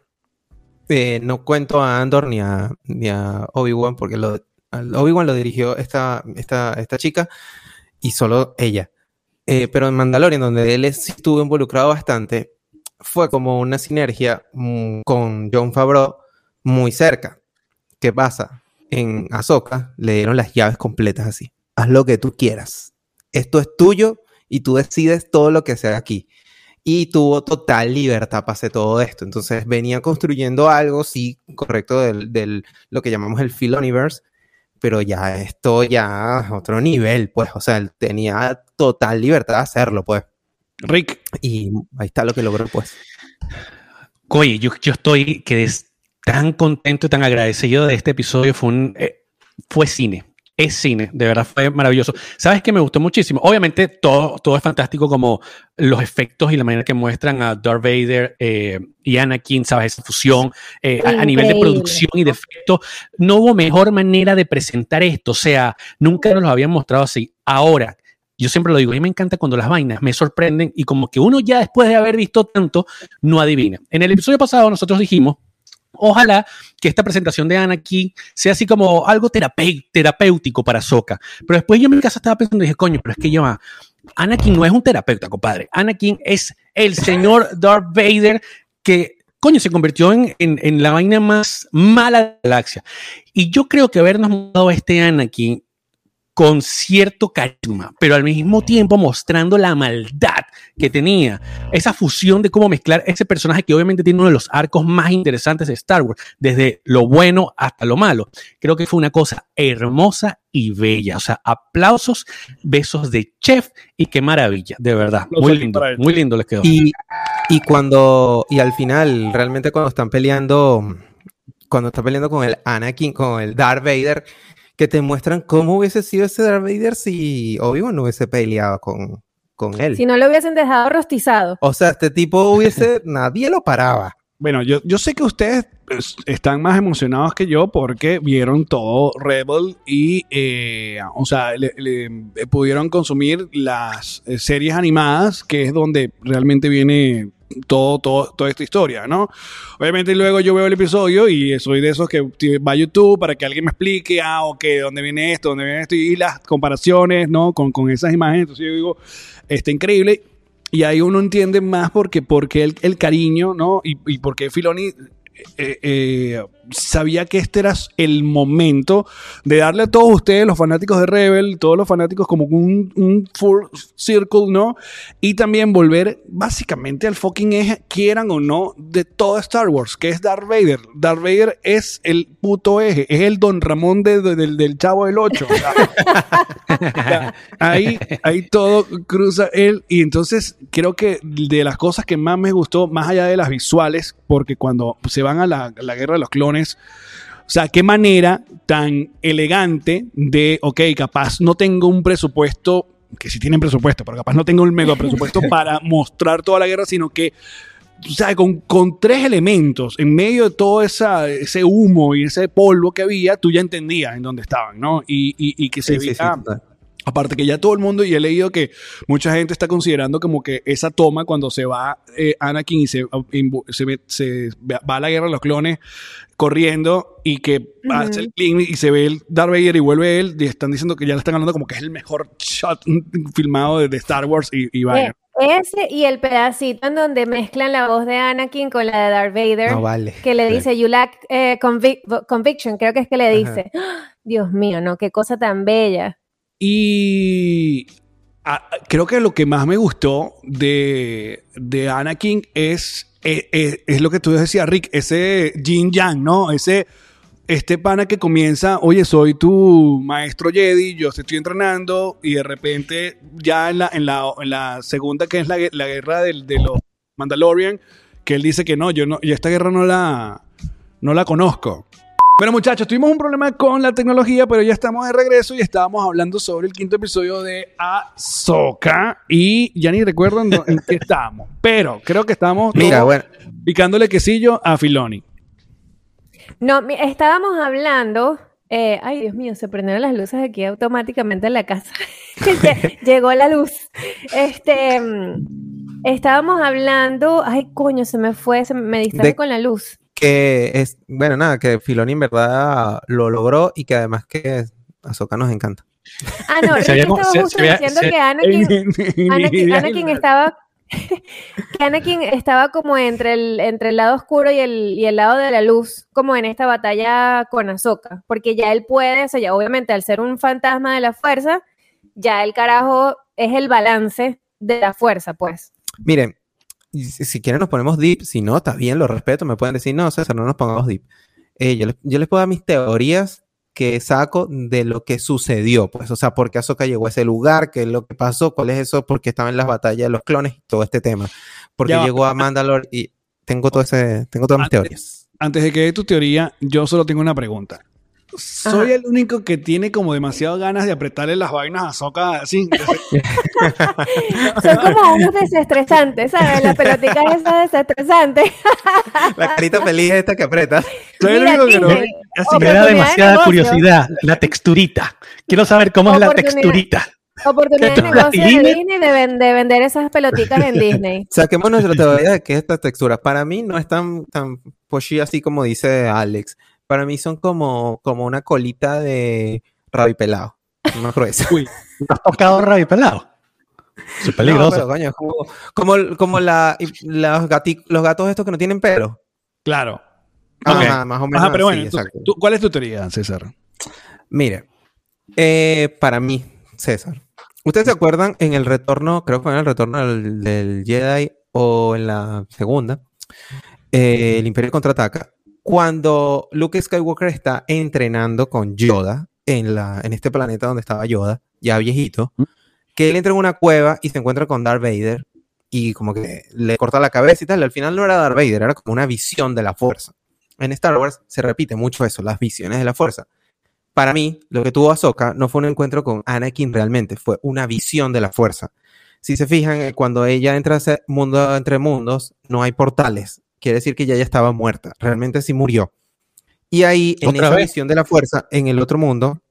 [SPEAKER 3] eh, no cuento a Andor ni a, Obi-Wan, porque lo, Obi-Wan lo dirigió esta, esta, esta chica y solo ella. Eh, pero en Mandalorian, donde él estuvo involucrado bastante, fue como una sinergia mm, con John Favreau muy cerca. ¿Qué pasa? En Ahsoka le dieron las llaves completas así. Haz lo que tú quieras. Esto es tuyo y tú decides todo lo que se haga aquí. Y tuvo total libertad para hacer todo esto. Entonces venía construyendo algo, sí, correcto, del, del- lo que llamamos el Filoniverse, pero ya esto ya otro nivel, pues. O sea, él tenía total libertad de hacerlo, pues.
[SPEAKER 2] Rick,
[SPEAKER 3] Y ahí está lo que logró, pues.
[SPEAKER 1] Oye, yo, yo estoy que es tan contento y tan agradecido de este episodio. Fue un eh, fue cine. Es cine, de verdad fue maravilloso. ¿Sabes que me gustó muchísimo? Obviamente todo, todo es fantástico como los efectos y la manera que muestran a Darth Vader eh, y Anakin, ¿sabes? Esa fusión eh, a, a nivel de producción y de efectos. No hubo mejor manera de presentar esto. O sea, nunca nos lo habían mostrado así. Ahora, yo siempre lo digo, a mí me encanta cuando las vainas me sorprenden y como que uno ya después de haber visto tanto, no adivina. En el episodio pasado nosotros dijimos, ojalá que esta presentación de Anakin sea así como algo terapé- terapéutico para Soka. Pero después yo en mi casa estaba pensando y dije, coño, pero es que ya Anakin no es un terapeuta, compadre. Anakin es el señor Darth Vader que, coño, se convirtió en, en- en la vaina más mala de la galaxia. Y yo creo que habernos dado a este Anakin con cierto carisma, pero al mismo tiempo mostrando la maldad que tenía. Esa fusión de cómo mezclar ese personaje que obviamente tiene uno de los arcos más interesantes de Star Wars, desde lo bueno hasta lo malo. Creo que fue una cosa hermosa y bella. O sea, aplausos, besos de chef y qué maravilla, de verdad. Muy lindo, muy lindo les quedó.
[SPEAKER 3] Y, y cuando, y al final, realmente cuando están peleando, cuando están peleando con el Anakin, con el Darth Vader, que te muestran cómo hubiese sido ese Darth Vader si Obi-Wan no hubiese peleado con, con él.
[SPEAKER 4] Si no lo hubiesen dejado rostizado.
[SPEAKER 3] O sea, este tipo hubiese, nadie lo paraba.
[SPEAKER 2] Bueno, yo, yo sé que ustedes pues, están más emocionados que yo porque vieron todo Rebel y, eh, o sea, le- le- eh, pudieron consumir las eh, series animadas, que es donde realmente viene todo, todo, toda esta historia, ¿no? Obviamente luego yo veo el episodio y soy de esos que va a YouTube para que alguien me explique, ah, ok, ¿dónde viene esto? ¿Dónde viene esto? Y las comparaciones, ¿no? Con, con esas imágenes. Entonces yo digo, está increíble. Y ahí uno entiende más porque, porque el, el cariño, ¿no? Y, y porque Filoni eh, eh, sabía que este era el momento de darle a todos ustedes, los fanáticos de Rebel, todos los fanáticos, como un, un full circle, ¿no? Y también volver básicamente al fucking eje, quieran o no, de todo Star Wars, que es Darth Vader. Darth Vader es el puto eje, es el Don Ramón de- de- del, del Chavo del 8. ahí, ahí todo cruza él. Y entonces creo que de las cosas que más me gustó, más allá de las visuales, porque cuando se van a la, la guerra de los clones, o sea, qué manera tan elegante de, ok, capaz no tengo un presupuesto, que sí tienen presupuesto, pero capaz no tengo un mega presupuesto para mostrar toda la guerra, sino que, o sea, con, con tres elementos, en medio de todo esa, ese humo y ese polvo que había, tú ya entendías en dónde estaban, ¿no? Y, y- y que se
[SPEAKER 3] Sí,
[SPEAKER 2] veía-. Aparte que ya todo el mundo, y he leído que mucha gente está considerando como que esa toma cuando se va eh, Anakin y se, se, ve- se va a la guerra de los clones corriendo y que hace el clean y se ve el Darth Vader y vuelve él y están diciendo que ya le están hablando como que es el mejor shot filmado de, de Star Wars y, y vaya.
[SPEAKER 4] Eh, ese y el pedacito en donde mezclan la voz de Anakin con la de Darth Vader.
[SPEAKER 3] No vale.
[SPEAKER 4] Que le dice, you lack eh, convic- conviction, creo que es que le dice. Dios mío, ¿no? Qué cosa tan bella.
[SPEAKER 2] Y creo que lo que más me gustó de, de Anakin es, eh, eh, es lo que tú decías, Rick, ese Jin Yang, ¿no? Ese, este pana que comienza, oye, soy tu maestro Jedi, yo te estoy entrenando, y de repente ya en la, en la, en la segunda, que es la, la guerra del- de, los Mandalorian, que él dice que no, yo no, yo esta guerra no la, no la conozco. Bueno, muchachos, tuvimos un problema con la tecnología, pero ya estamos de regreso y estábamos hablando sobre el quinto episodio de Ahsoka. Y ya ni recuerdo en, qué estábamos. Pero creo que estamos
[SPEAKER 3] Mira, bueno,
[SPEAKER 2] picándole quesillo a Filoni.
[SPEAKER 4] No, estábamos hablando. eh, ay, Dios mío, se prendieron las luces aquí automáticamente en la casa. Lle- Llegó la luz. Este, mm, estábamos hablando. Ay, coño, se me fue, se me- me distraje
[SPEAKER 3] De-
[SPEAKER 4] con la luz.
[SPEAKER 3] Que es, bueno, nada, que Filoni en verdad lo logró y que además que Ahsoka nos encanta.
[SPEAKER 4] Ah, no,
[SPEAKER 1] Se
[SPEAKER 4] Rick
[SPEAKER 1] había como-
[SPEAKER 4] estaba justo
[SPEAKER 1] se
[SPEAKER 4] diciendo
[SPEAKER 1] se-
[SPEAKER 4] que Anakin, Anakin, Anakin estaba que Anakin estaba como entre el, entre el lado oscuro y el, y el lado de la luz, como en esta batalla con Ahsoka, porque ya él puede, o sea, ya obviamente al ser un fantasma de la fuerza, ya el carajo es el balance de la fuerza, pues.
[SPEAKER 3] Miren, si, quieren nos ponemos deep, si no, está bien, lo respeto, me pueden decir, no, César, no nos pongamos deep. Eh, yo, les, yo les puedo dar mis teorías que saco de lo que sucedió, pues, o sea, por qué Ahsoka llegó a ese lugar, qué es lo que pasó, cuál es eso, por qué estaba en las batallas de los clones y todo este tema. Porque
[SPEAKER 2] Ya va.
[SPEAKER 3] llegó a Mandalore y tengo todo ese, tengo todas mis
[SPEAKER 2] Antes-
[SPEAKER 3] teorías.
[SPEAKER 2] Antes de que dé tu teoría, yo solo tengo una pregunta. ¿Soy
[SPEAKER 4] Ajá.
[SPEAKER 2] el único que tiene como demasiado ganas de apretarle las vainas a Soca así?
[SPEAKER 4] Son como unos desestresantes, ¿sabes? La pelotica esa desestresante.
[SPEAKER 3] La carita feliz esta que aprieta.
[SPEAKER 2] Soy el único que no. Así
[SPEAKER 1] Me da
[SPEAKER 4] de
[SPEAKER 1] demasiada curiosidad la texturita. Quiero saber cómo es la texturita.
[SPEAKER 4] Oportunidad de negocio de. Disney de, ven- de vender esas pelotitas en Disney.
[SPEAKER 3] Saquemos nuestra teoría de que esta textura, para mí no es tan, tan pushy así como dice Alex. Para mí son como, como una colita de rabi pelado. No gruesa.
[SPEAKER 2] Uy,
[SPEAKER 1] ¿Has tocado radio pelado? Es
[SPEAKER 3] No,
[SPEAKER 1] peligroso.
[SPEAKER 3] pero, coño, como, como, como la, los, gati- los gatos estos que no tienen pelo.
[SPEAKER 2] claro.
[SPEAKER 3] Ajá, más o menos.
[SPEAKER 2] Ajá, pero bueno,
[SPEAKER 3] así,
[SPEAKER 2] tú- ¿cuál es tu teoría, César?
[SPEAKER 3] Mire, eh, para mí, César, ¿ustedes se acuerdan en el retorno, creo que fue en el retorno del, del Jedi o en la segunda, eh, el Imperio contraataca, cuando Luke Skywalker está entrenando con Yoda en, la, en este planeta donde estaba Yoda, ya viejito, que él entra en una cueva y se encuentra con Darth Vader y como que le corta la cabeza y tal. Al final no era Darth Vader, era como una visión de la fuerza. En Star Wars se repite mucho eso, las visiones de la fuerza. Para mí, lo que tuvo Ahsoka no fue un encuentro con Anakin realmente, fue una visión de la fuerza. Si se fijan, eh, cuando ella entra a ese mundo entre mundos, no hay portales. Quiere decir que ella ya estaba muerta. Realmente sí murió. Y ahí, en
[SPEAKER 1] ¿Otra
[SPEAKER 3] esa
[SPEAKER 1] vez?
[SPEAKER 3] visión de la fuerza, en el otro mundo,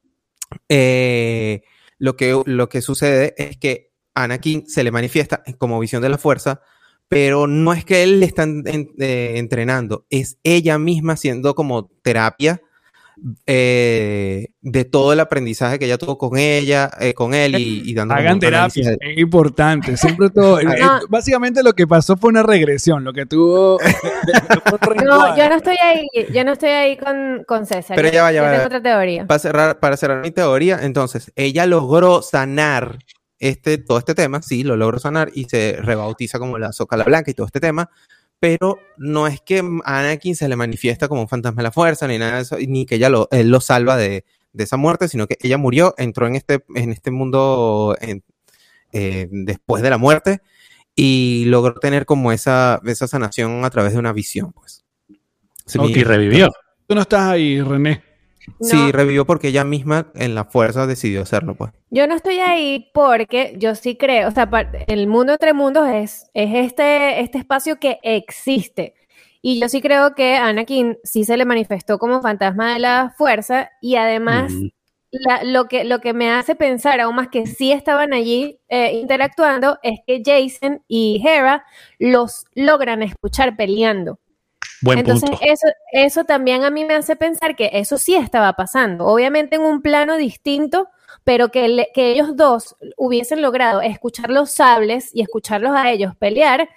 [SPEAKER 3] eh, lo, que, lo que sucede es que Anakin se le manifiesta como visión de la fuerza, pero no es que él le están en- eh, entrenando, es ella misma haciendo como terapia eh, de todo el aprendizaje que ella tuvo con ella, eh, con él y, y dando
[SPEAKER 2] Hagan terapia,
[SPEAKER 3] de-
[SPEAKER 2] es importante. Siempre todo. eh,
[SPEAKER 4] No.
[SPEAKER 2] básicamente lo que pasó fue una regresión. Lo que tuvo.
[SPEAKER 4] No, yo no estoy ahí, yo no estoy ahí con, con César.
[SPEAKER 3] Pero ya va, ya
[SPEAKER 4] yo
[SPEAKER 3] va,
[SPEAKER 4] tengo
[SPEAKER 3] ya va.
[SPEAKER 4] otra teoría.
[SPEAKER 3] Para cerrar, para cerrar mi teoría, entonces, ella logró sanar este, todo este tema, sí, lo logró sanar y se rebautiza como la Zócala Blanca y todo este tema, pero no es que a Anakin se le manifiesta como un fantasma de la fuerza, ni nada de eso, ni que ella lo, él lo salva de, de esa muerte, sino que ella murió, entró en este, en este mundo en- eh, después de la muerte y logró tener como esa, esa sanación a través de una visión, pues. Sí.
[SPEAKER 1] Y revivió.
[SPEAKER 2] Tú no estás ahí, René.
[SPEAKER 3] Sí, revivió porque ella misma en la fuerza decidió hacerlo, pues.
[SPEAKER 4] Yo no estoy ahí porque yo sí creo, o sea, el mundo entre mundos es, es este, este espacio que existe. Y yo sí creo que Anakin sí se le manifestó como fantasma de la fuerza y además
[SPEAKER 1] Mm.
[SPEAKER 4] la- lo, que, lo que me hace pensar aún más que sí estaban allí eh, interactuando es que Jason y Hera los logran escuchar peleando.
[SPEAKER 1] Buen
[SPEAKER 4] Entonces,
[SPEAKER 1] punto.
[SPEAKER 4] eso, eso también a mí me hace pensar que eso sí estaba pasando. Obviamente en un plano distinto, pero que, le- que ellos dos hubiesen logrado escuchar los sables y escucharlos a ellos pelear,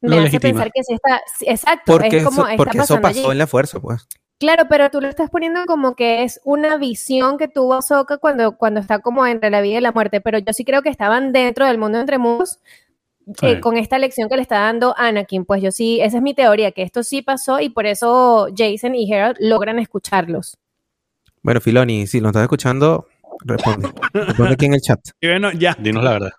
[SPEAKER 4] me
[SPEAKER 1] Lo
[SPEAKER 4] hace
[SPEAKER 1] legitima.
[SPEAKER 4] pensar que sí está. sí, exacto,
[SPEAKER 3] Porque,
[SPEAKER 4] es como
[SPEAKER 3] eso,
[SPEAKER 4] está
[SPEAKER 3] porque eso
[SPEAKER 4] pasando
[SPEAKER 3] pasó
[SPEAKER 4] allí.
[SPEAKER 3] en la fuerza, pues.
[SPEAKER 4] Claro, pero tú lo estás poniendo como que es una visión que tuvo Ahsoka cuando, cuando está como entre la vida y la muerte, pero yo sí creo que estaban dentro del mundo entre mundos eh, con esta lección que le está dando Anakin. Pues yo sí, esa es mi teoría, que esto sí pasó y por eso Jason y Harold logran escucharlos.
[SPEAKER 3] Bueno, Filoni, si nos estás escuchando, responde. Responde aquí en el chat.
[SPEAKER 2] Y bueno, ya.
[SPEAKER 1] Dinos la verdad.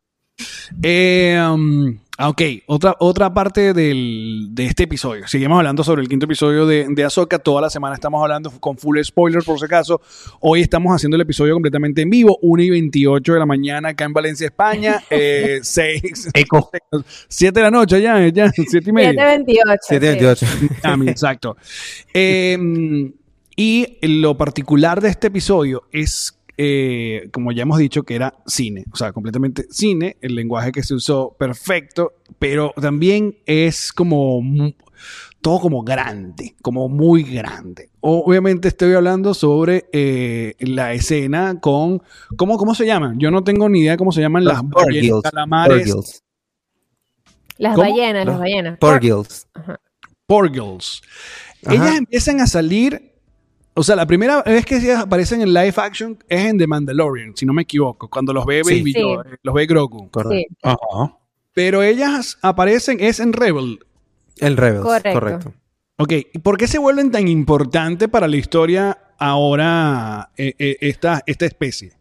[SPEAKER 2] Eh, um, ah, ok, otra, otra parte del- de este episodio. Seguimos hablando sobre el quinto episodio de, de Ahsoka. Toda la semana estamos hablando con full spoilers, por si acaso. Hoy estamos haciendo el episodio completamente en vivo, 1 y 28 de la mañana acá en Valencia, España. Eh, 6,
[SPEAKER 1] Eco.
[SPEAKER 2] 7 de la noche ya, ya, 7 y media.
[SPEAKER 4] 728. sí.
[SPEAKER 3] 728.
[SPEAKER 2] Ah, mi- exacto. Eh, y lo particular de este episodio es, eh, como ya hemos dicho, que era cine, o sea, completamente cine, el lenguaje que se usó perfecto, pero también es como todo como grande, como muy grande. Obviamente estoy hablando sobre eh, la escena con, ¿cómo, ¿cómo se llaman? Yo no tengo ni idea cómo se llaman las ballenas, calamares,
[SPEAKER 3] Porgils.
[SPEAKER 4] Las
[SPEAKER 2] ¿Cómo?
[SPEAKER 4] ballenas, las ballenas.
[SPEAKER 3] Porgils.
[SPEAKER 2] Porgils. Ellas empiezan a salir. O sea, la primera vez que ellas aparecen en live action es en The Mandalorian, si no me equivoco, cuando los ve
[SPEAKER 3] Sí.
[SPEAKER 2] Baby
[SPEAKER 4] Sí.
[SPEAKER 2] Yoda, los ve Grogu.
[SPEAKER 3] Correcto.
[SPEAKER 4] Sí,
[SPEAKER 1] Ajá.
[SPEAKER 2] Pero ellas aparecen es en Rebel.
[SPEAKER 3] El Rebels.
[SPEAKER 4] Correcto.
[SPEAKER 3] Correcto.
[SPEAKER 2] Ok, ¿y ¿por qué se vuelven tan importantes para la historia ahora eh, eh, esta, esta especie?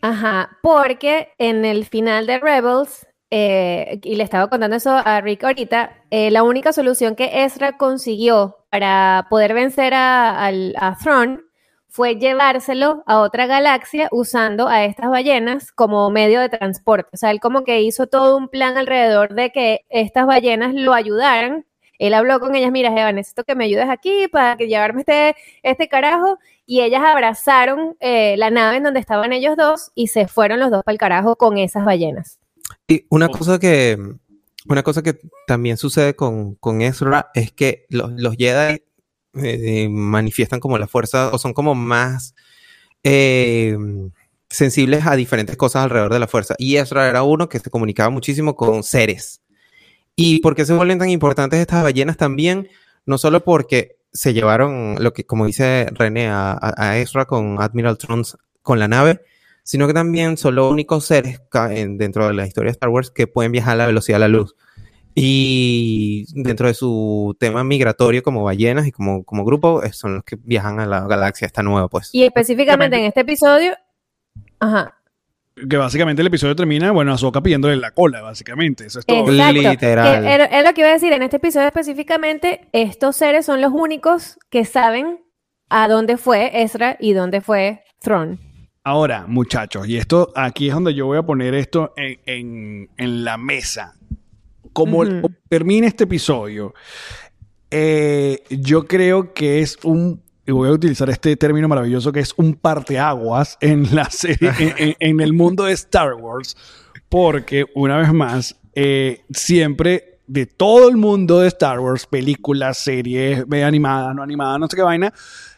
[SPEAKER 4] Ajá, porque en el final de Rebels, eh, y le estaba contando eso a Rick ahorita, eh, la única solución que Ezra consiguió para poder vencer a, a Thrawn fue llevárselo a otra galaxia usando a estas ballenas como medio de transporte. O sea, él como que hizo todo un plan alrededor de que estas ballenas lo ayudaran. Él habló con ellas, mira, Eva, necesito que me ayudes aquí para que llevarme este, este carajo. Y ellas abrazaron eh, la nave en donde estaban ellos dos y se fueron los dos para el carajo con esas ballenas.
[SPEAKER 3] Y una
[SPEAKER 2] Oh.
[SPEAKER 3] cosa que una cosa que también sucede con, con Ezra es que los, los Jedi eh, manifiestan como la fuerza o son como más eh, sensibles a diferentes cosas alrededor de la fuerza. Y Ezra era uno que se comunicaba muchísimo con seres. ¿Y por qué se vuelven tan importantes estas ballenas también? No solo porque se llevaron, lo que, como dice René, a, a- a Ezra con Admiral Trons con la nave, sino que también son los únicos seres dentro de la historia de Star Wars que pueden viajar a la velocidad de la luz. Y dentro de su tema migratorio como ballenas y como, como grupo, son los que viajan a la galaxia esta nueva, pues.
[SPEAKER 4] Y específicamente en este episodio, ajá,
[SPEAKER 2] Que básicamente el episodio termina, bueno, Ahsoka pidiéndole la cola, básicamente. Eso es todo.
[SPEAKER 4] Exacto.
[SPEAKER 3] Literal.
[SPEAKER 4] Es lo que iba a decir. En este episodio específicamente, estos seres son los únicos que saben a dónde fue Ezra y dónde fue Thrawn.
[SPEAKER 2] Ahora, muchachos, y esto aquí es donde yo voy a poner esto en, en- en la mesa. Como
[SPEAKER 4] Ujú.
[SPEAKER 2] termine este episodio, eh, yo creo que es un, y voy a utilizar este término maravilloso, que es un parteaguas en la serie, en, el mundo de Star Wars, porque una vez más, eh, siempre de todo el mundo de Star Wars, películas, series, animadas, no animadas, no sé qué vaina,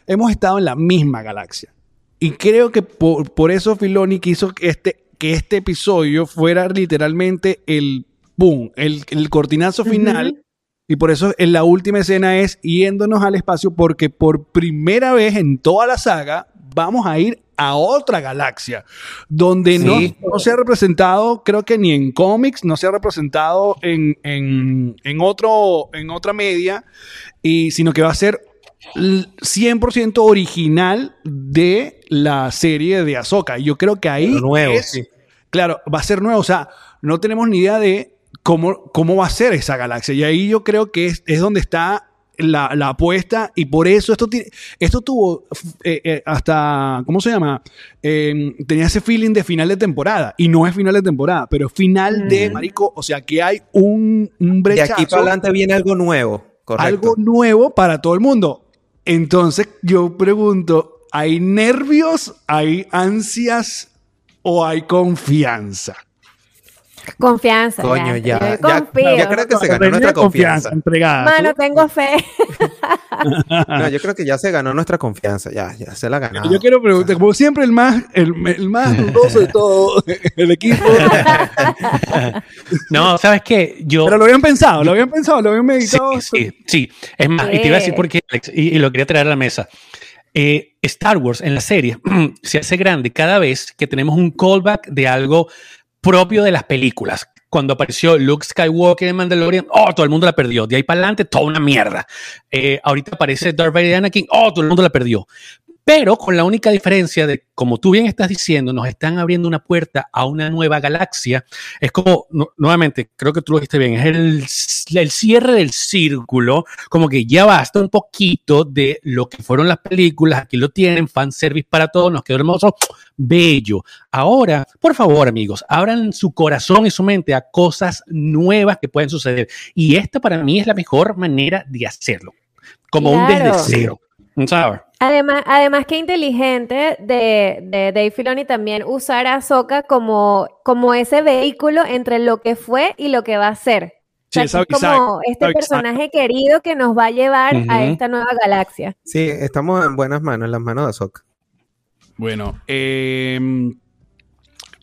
[SPEAKER 2] hemos estado en la misma galaxia. Y creo que por, por eso Filoni quiso que este, que este episodio fuera literalmente el boom, el, el cortinazo final. Y por eso en la última escena es yéndonos al espacio porque por primera vez en toda la saga vamos a ir a otra galaxia donde no,
[SPEAKER 3] Sí.
[SPEAKER 2] no se ha representado, creo que ni en cómics, no se ha representado en, en, en otro, en otra media, y, sino que va a ser 100% original de la serie de Ahsoka. Y yo creo que ahí
[SPEAKER 3] Lo nuevo,
[SPEAKER 2] es-
[SPEAKER 3] sí.
[SPEAKER 2] Claro, va a ser nuevo. O sea, no tenemos ni idea de cómo, cómo va a ser esa galaxia. Y ahí yo creo que es, es donde está la, la apuesta. Y por eso esto, tiene, esto tuvo eh, eh, hasta, ¿cómo se llama? Eh, tenía ese feeling de final de temporada. Y no es final de temporada, pero final de, marico. O sea, que hay un, un
[SPEAKER 3] De aquí
[SPEAKER 2] brechazo
[SPEAKER 3] para adelante viene algo nuevo. Correcto.
[SPEAKER 2] algo nuevo para todo el mundo. Entonces yo pregunto, ¿hay nervios, hay ansias o hay confianza?
[SPEAKER 4] Confianza.
[SPEAKER 3] Coño, ya.
[SPEAKER 4] Yo
[SPEAKER 3] ya,
[SPEAKER 4] confío.
[SPEAKER 3] yo creo que se ganó nuestra confianza.
[SPEAKER 2] entregada.
[SPEAKER 4] Mano, tengo fe.
[SPEAKER 3] No, yo creo que ya se ganó nuestra confianza. Ya, ya se la ganó.
[SPEAKER 2] Yo quiero preguntar, como siempre, el más, el, el más dudoso de todo el equipo.
[SPEAKER 1] No, ¿sabes qué? Yo...
[SPEAKER 2] Pero lo habían pensado, lo habían pensado, lo habían meditado.
[SPEAKER 1] Sí, sí, sí. Es más, y te iba a decir
[SPEAKER 4] Sí.
[SPEAKER 1] por qué, Alex, y, y lo quería traer a la mesa. Eh, Star Wars en la serie se hace grande cada vez que tenemos un callback de algo propio de las películas. Cuando apareció Luke Skywalker en Mandalorian, oh, todo el mundo la perdió. De ahí para adelante, toda una mierda. Eh, ahorita aparece Darth Vader Anakin, oh, todo el mundo la perdió. Pero con la única diferencia de, como tú bien estás diciendo, nos están abriendo una puerta a una nueva galaxia. Es como, nu- nuevamente, creo que tú lo dijiste bien, es el, el cierre del círculo, como que ya basta un poquito de lo que fueron las películas, aquí lo tienen, fanservice para todos, nos quedó hermoso, bello. Ahora, por favor, amigos, abran su corazón y su mente a cosas nuevas que pueden suceder. Y esta para mí es la mejor manera de hacerlo, como un desde cero. ¿Sabes?
[SPEAKER 4] Además, además que inteligente de, de Dave Filoni también usar a Ahsoka como, como ese vehículo entre lo que fue y lo que va a ser. O
[SPEAKER 2] Sí,
[SPEAKER 4] sea, que es como
[SPEAKER 2] exacto,
[SPEAKER 4] este
[SPEAKER 2] exacto.
[SPEAKER 4] personaje querido que nos va a llevar a esta nueva galaxia.
[SPEAKER 3] Sí, estamos en buenas manos, en las manos de Ahsoka.
[SPEAKER 2] Bueno, eh,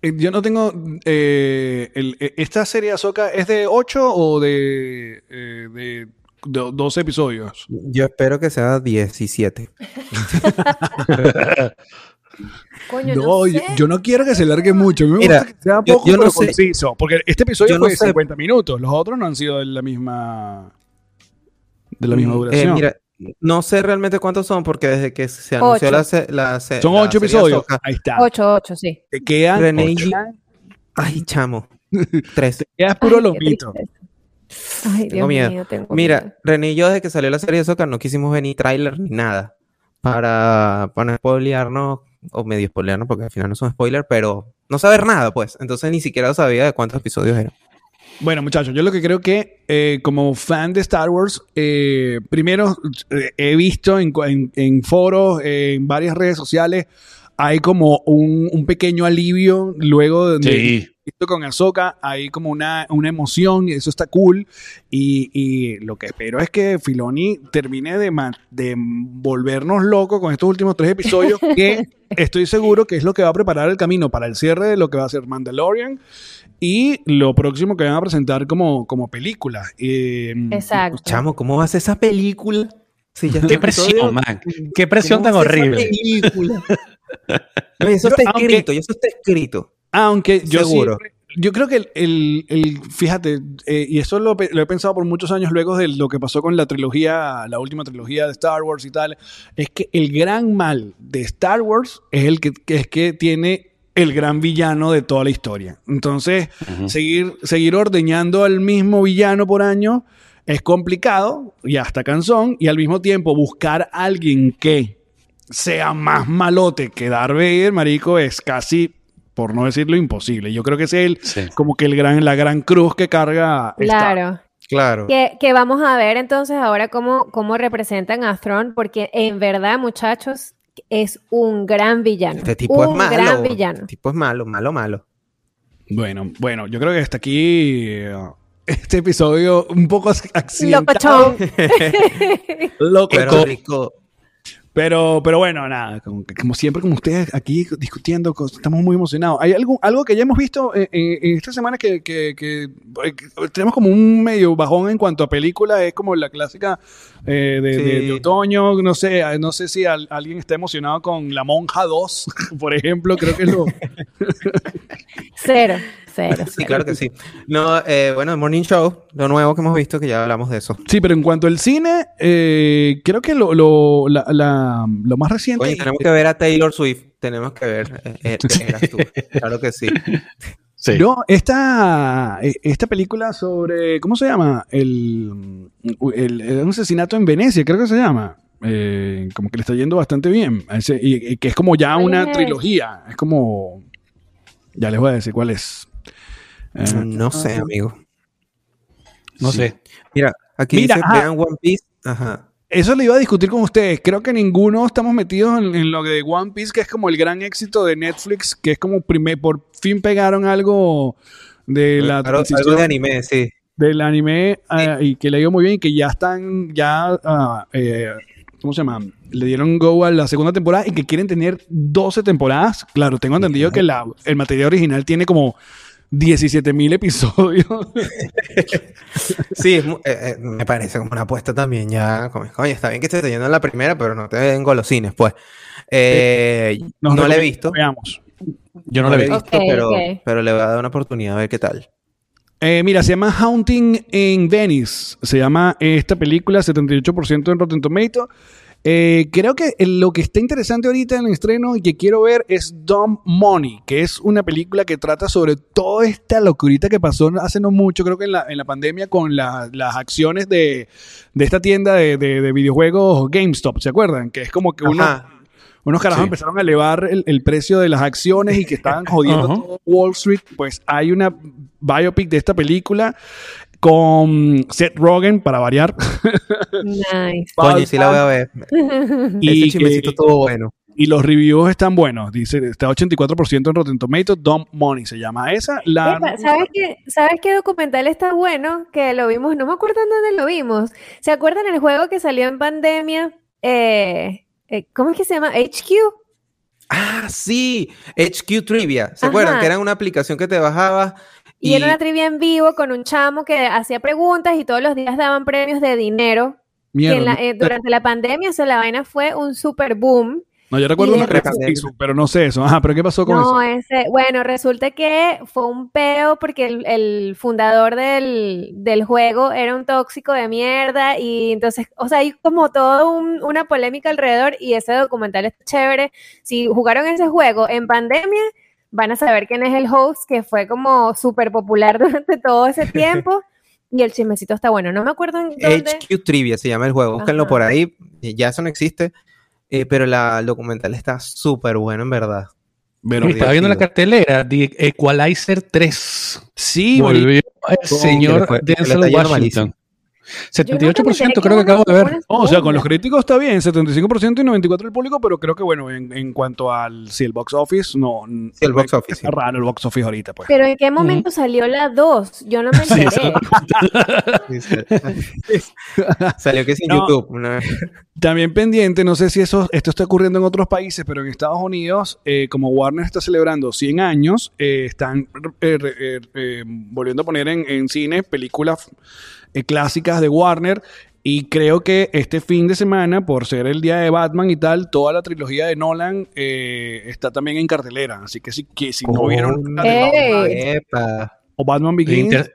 [SPEAKER 2] eh, yo no tengo. eh, el- eh, ¿Esta serie de Ahsoka es de 8 o de, eh, de, do- 12 episodios?
[SPEAKER 3] Yo espero que sea 17.
[SPEAKER 4] Coño,
[SPEAKER 2] No,
[SPEAKER 4] no
[SPEAKER 2] yo,
[SPEAKER 4] sé.
[SPEAKER 2] yo no quiero que se largue mucho. A mí me
[SPEAKER 3] Mira,
[SPEAKER 2] gusta que sea
[SPEAKER 3] yo-
[SPEAKER 2] poco,
[SPEAKER 3] yo no
[SPEAKER 2] pero
[SPEAKER 3] sé-
[SPEAKER 2] conciso. Porque este episodio
[SPEAKER 3] yo no
[SPEAKER 2] fue de
[SPEAKER 3] sé-
[SPEAKER 2] 50 minutos. Los otros no han sido de la misma. De la misma
[SPEAKER 3] Mm, eh,
[SPEAKER 2] duración.
[SPEAKER 3] mira, no sé realmente cuántos son porque desde que se anunció
[SPEAKER 4] Ocho.
[SPEAKER 3] la, se- la se-
[SPEAKER 2] Son
[SPEAKER 3] la
[SPEAKER 2] 8
[SPEAKER 3] serie
[SPEAKER 2] episodios. Ahí está.
[SPEAKER 4] 8, 8, sí.
[SPEAKER 2] Te quedan.
[SPEAKER 3] René
[SPEAKER 2] quedan-
[SPEAKER 3] Ay, chamo. Tres.
[SPEAKER 2] te quedas puro
[SPEAKER 4] Ay, qué
[SPEAKER 2] lomito.
[SPEAKER 4] tristeza. Ay,
[SPEAKER 3] Tengo
[SPEAKER 4] Dios
[SPEAKER 3] miedo.
[SPEAKER 4] mío, tengo miedo.
[SPEAKER 3] Mira, René y yo desde que salió la serie de Soca no quisimos ver ni tráiler ni nada para, para no spoilearnos o medio spoilearnos porque al final no son spoilers, pero no saber nada pues. Entonces ni siquiera sabía de cuántos episodios eran.
[SPEAKER 2] Bueno, muchachos, yo lo que creo que eh, como fan de Star Wars, eh, primero eh, he visto en, en- en foros, eh, en varias redes sociales, hay como un, un pequeño alivio luego de
[SPEAKER 1] Sí.
[SPEAKER 2] Visto con Ahsoka, hay como una, una emoción y eso está cool. Y, y lo que espero es que Filoni termine de, ma- de volvernos locos con estos últimos tres episodios, que estoy seguro que es lo que va a preparar el camino para el cierre de lo que va a ser Mandalorian y lo próximo que van a presentar como, como película. Eh,
[SPEAKER 4] Exacto.
[SPEAKER 3] Chamo, ¿cómo va a ser esa película? Si ya
[SPEAKER 1] Qué presión, man. Qué presión
[SPEAKER 3] ¿Cómo
[SPEAKER 1] tan horrible.
[SPEAKER 3] eso está
[SPEAKER 2] Aunque-
[SPEAKER 3] escrito, y eso está escrito.
[SPEAKER 2] Aunque yo
[SPEAKER 3] Seguro.
[SPEAKER 2] yo creo que el, el- el- fíjate, eh, y eso lo, he pensado por muchos años luego de lo que pasó con la trilogía, la última trilogía de Star Wars y tal, es que el gran mal de Star Wars es el que, que es que tiene el gran villano de toda la historia. Entonces, seguir, seguir ordeñando al mismo villano por año es complicado y hasta cansón, y al mismo tiempo buscar a alguien que sea más malote que Darth Vader, marico, es casi, por no decirlo, imposible. Yo creo que es el,
[SPEAKER 1] Sí.
[SPEAKER 2] como que el gran, la gran cruz que carga Star
[SPEAKER 4] Claro.
[SPEAKER 3] Claro.
[SPEAKER 4] Que, que vamos a ver entonces ahora cómo, cómo representan a Thrawn, porque en verdad, muchachos, es un gran villano.
[SPEAKER 3] Este tipo
[SPEAKER 4] un
[SPEAKER 3] es malo.
[SPEAKER 4] gran villano.
[SPEAKER 3] Este tipo es malo, malo, malo.
[SPEAKER 2] Bueno, bueno, yo creo que hasta aquí eh, este episodio un poco accidentado.
[SPEAKER 4] Locochón.
[SPEAKER 2] Loco.
[SPEAKER 3] Pero rico.
[SPEAKER 2] Pero, pero bueno, nada, como, como siempre, como ustedes aquí discutiendo, estamos muy emocionados. ¿Hay algo, algo que ya hemos visto en, en- esta semana que, que- que- que tenemos como un medio bajón en cuanto a película? Es como la clásica eh, de,
[SPEAKER 3] Sí.
[SPEAKER 2] de- de otoño, no sé, no sé si al- alguien está emocionado con La Monja 2, por ejemplo, creo que es lo...
[SPEAKER 4] Cero, cero.
[SPEAKER 3] Sí,
[SPEAKER 4] cero.
[SPEAKER 3] claro que sí. No, eh, bueno, el Morning Show, lo nuevo que hemos visto, que ya hablamos de eso.
[SPEAKER 2] Sí, pero en cuanto al cine, eh, creo que lo, lo, la- la- lo más reciente...
[SPEAKER 3] Oye, tenemos que ver a Taylor Swift. Tenemos que ver. eh, eh, eras tú. Claro que sí.
[SPEAKER 1] Sí.
[SPEAKER 2] No, esta, eh, esta película sobre, ¿cómo se llama? El, el- el- asesinato en Venecia, creo que se llama. Eh, como que le está yendo bastante bien. Ese- y, y que es como ya
[SPEAKER 4] ¿Cuál
[SPEAKER 2] una
[SPEAKER 4] es?
[SPEAKER 2] trilogía. Es como... Ya les voy a decir cuál es. Eh,
[SPEAKER 3] No sé, amigo.
[SPEAKER 1] No
[SPEAKER 2] sí.
[SPEAKER 1] sé.
[SPEAKER 3] Mira, aquí
[SPEAKER 2] Mira,
[SPEAKER 3] dice,
[SPEAKER 2] ajá.
[SPEAKER 3] vean One Piece. Ajá.
[SPEAKER 2] Eso lo iba a discutir con ustedes. Creo que ninguno estamos metidos en, en lo de One Piece, que es como el gran éxito de Netflix, que es como primer, por fin pegaron algo de la transición
[SPEAKER 3] de anime, sí.
[SPEAKER 2] del anime ah, y que le ha ido muy bien y que ya están, ya, ah, eh, ¿cómo se llama? Le dieron go a la segunda temporada y que quieren tener 12 temporadas. Claro, tengo entendido que la, el material original tiene como 17 mil episodios.
[SPEAKER 3] Sí, es eh, eh, me parece como una apuesta también. Ya, como, oye, está bien que estés teniendo en la primera, pero no te den golosines, pues. Eh, no la he visto.
[SPEAKER 2] Veamos.
[SPEAKER 1] Yo no la he visto.
[SPEAKER 3] pero, pero le voy a dar una oportunidad a ver qué tal.
[SPEAKER 2] Eh, mira, se llama Haunting in Venice. Se llama esta película, 78% en Rotten Tomato. Eh, creo que lo que está interesante ahorita en el estreno y que quiero ver es Dumb Money, que es una película que trata sobre toda esta locurita que pasó hace no mucho, creo que en la, en la pandemia, con la- las acciones de, de esta tienda de, de- de videojuegos GameStop, ¿se acuerdan? Que es como que uno, unos carajos
[SPEAKER 1] Sí.
[SPEAKER 2] empezaron a elevar el, el precio de las acciones y que estaban jodiendo todo Wall Street. Pues hay una biopic de esta película con Seth Rogen, para variar.
[SPEAKER 4] Nice.
[SPEAKER 3] Coño, sí la voy a ver.
[SPEAKER 2] y,
[SPEAKER 3] Ese chismecito
[SPEAKER 2] que-
[SPEAKER 3] estuvo bueno.
[SPEAKER 2] y los reviews están buenos. Dice, está 84% en Rotten Tomatoes. Dumb Money se llama esa. La,
[SPEAKER 4] Epa, ¿Sabes qué, ¿Sabes qué documental está bueno? Que lo vimos, no me acuerdo en dónde lo vimos. ¿Se acuerdan el juego que salió en pandemia? Eh, eh, ¿cómo es que se llama? HQ.
[SPEAKER 3] Ah, sí. HQ Trivia. ¿Se
[SPEAKER 4] Ajá.
[SPEAKER 3] acuerdan? Que era una aplicación que te bajabas
[SPEAKER 4] Y,
[SPEAKER 3] y...
[SPEAKER 4] era una trivia en vivo con un chamo que hacía preguntas y todos los días daban premios de dinero.
[SPEAKER 2] Mierda,
[SPEAKER 4] en la- eh, durante la pandemia, o sea, la vaina fue un super boom.
[SPEAKER 2] no, yo recuerdo una hizo, pero no sé eso. Ajá, pero ¿qué pasó con
[SPEAKER 4] No,
[SPEAKER 2] eso?
[SPEAKER 4] ese, bueno, resulta que fue un peo porque el, el fundador del, del juego era un tóxico de mierda y entonces, o sea, hay como toda una polémica alrededor y ese documental es chévere. Si jugaron ese juego en pandemia, van a saber quién es el host que fue como súper popular durante todo ese tiempo y el chismecito está bueno. No me acuerdo en dónde.
[SPEAKER 3] HQ Trivia se llama el juego. Búsquenlo
[SPEAKER 4] Ajá.
[SPEAKER 3] por ahí. Ya eso no existe. eh, pero la, el documental está súper bueno, en verdad.
[SPEAKER 2] Pero,
[SPEAKER 1] Estaba viendo la cartelera de Equalizer 3.
[SPEAKER 2] sí,
[SPEAKER 1] Volvió el señor Denzel Washington.
[SPEAKER 4] Yo nunca me enteré
[SPEAKER 1] 78%
[SPEAKER 4] que
[SPEAKER 1] creo que acabo de ver.
[SPEAKER 2] No, o sea, con los críticos está bien, 75% y 94% el público, pero creo que bueno, en, en cuanto al si el box office, no.
[SPEAKER 3] Sí, el box office,
[SPEAKER 2] Está
[SPEAKER 3] sí.
[SPEAKER 2] raro el box office ahorita, pues.
[SPEAKER 4] Pero ¿en qué momento salió la 2? Yo no me
[SPEAKER 1] Sí,
[SPEAKER 4] enteré.
[SPEAKER 3] Salió que sin
[SPEAKER 2] No.
[SPEAKER 3] YouTube.
[SPEAKER 2] También pendiente, no sé si eso, esto está ocurriendo en otros países, pero en Estados Unidos, eh, como Warner está celebrando 100 años, eh, están eh, eh, eh, volviendo a poner en, en cine películas eh, clásicas de Warner. Y creo que este fin de semana, por ser el día de Batman y tal, toda la trilogía de Nolan eh, está también en cartelera. Así que si, que si no vieron la de. Batman
[SPEAKER 3] Epa.
[SPEAKER 2] o Batman Begins,
[SPEAKER 1] Inter-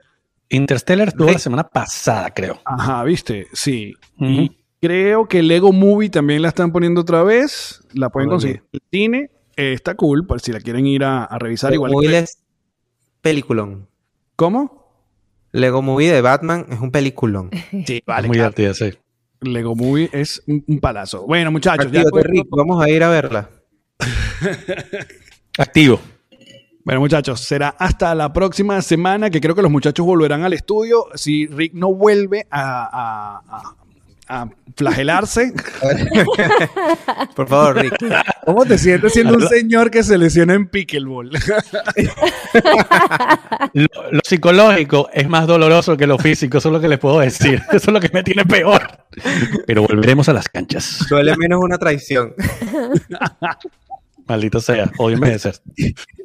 [SPEAKER 1] Interstellar estuvo la semana pasada, creo.
[SPEAKER 2] ajá, viste, sí. Y creo que Lego Movie también la están poniendo otra vez. La pueden conseguir en el cine. Eh, está cool, por si la quieren ir a, a revisar. Igual
[SPEAKER 3] Movie
[SPEAKER 2] que-
[SPEAKER 3] es peliculón.
[SPEAKER 2] ¿Cómo?
[SPEAKER 3] Lego Movie de Batman es un peliculón.
[SPEAKER 2] Sí,
[SPEAKER 1] Es muy divertida, sí.
[SPEAKER 2] Lego Movie es un, un palazo. Bueno, muchachos, ya
[SPEAKER 3] vamos a ir a verla.
[SPEAKER 1] Activo.
[SPEAKER 2] Bueno, muchachos, será hasta la próxima semana que creo que los muchachos volverán al estudio. Si Rick no vuelve a, a- a- a flagelarse.
[SPEAKER 3] Por favor, Rick.
[SPEAKER 2] ¿Cómo te sientes siendo un señor que se lesiona en pickleball?
[SPEAKER 1] Lo, lo psicológico es más doloroso que lo físico, eso es lo que les puedo decir. Eso es lo que me tiene peor. Pero volveremos a las canchas.
[SPEAKER 3] Duele menos una traición.
[SPEAKER 1] Maldito sea, odio envejecer.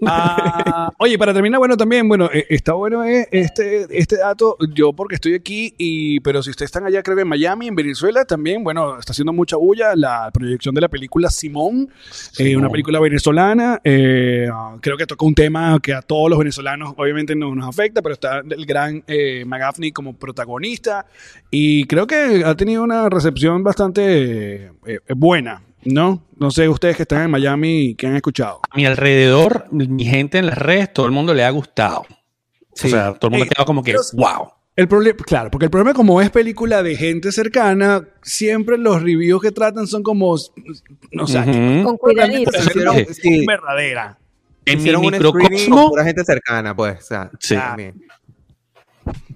[SPEAKER 2] Ah, oye, para terminar, bueno, también, bueno, eh, está bueno eh, este, este dato, yo porque estoy aquí, y, pero si ustedes están allá, creo que en Miami, en Venezuela, también, bueno, está haciendo mucha bulla la proyección de la película Simón, eh, una película venezolana, eh, ah, creo que toca un tema que a todos los venezolanos obviamente no nos afecta, pero está el gran eh, McGaffney como protagonista, y creo que ha tenido una recepción bastante buena, ¿no? No sé, ustedes que están en Miami, ¿qué han escuchado?
[SPEAKER 1] A mi alrededor, mi gente en las redes, todo el mundo le ha gustado.
[SPEAKER 3] Sí.
[SPEAKER 1] O sea, todo el mundo ha quedado como que, wow.
[SPEAKER 2] El problema, claro, porque el problema como es película de gente cercana, siempre los reviews que tratan son como, no sé.
[SPEAKER 4] Con cuidadito.
[SPEAKER 1] Sí.
[SPEAKER 2] verdadera.
[SPEAKER 1] En mi microcosmo,
[SPEAKER 3] pura gente cercana, pues. O sea,
[SPEAKER 1] Sí.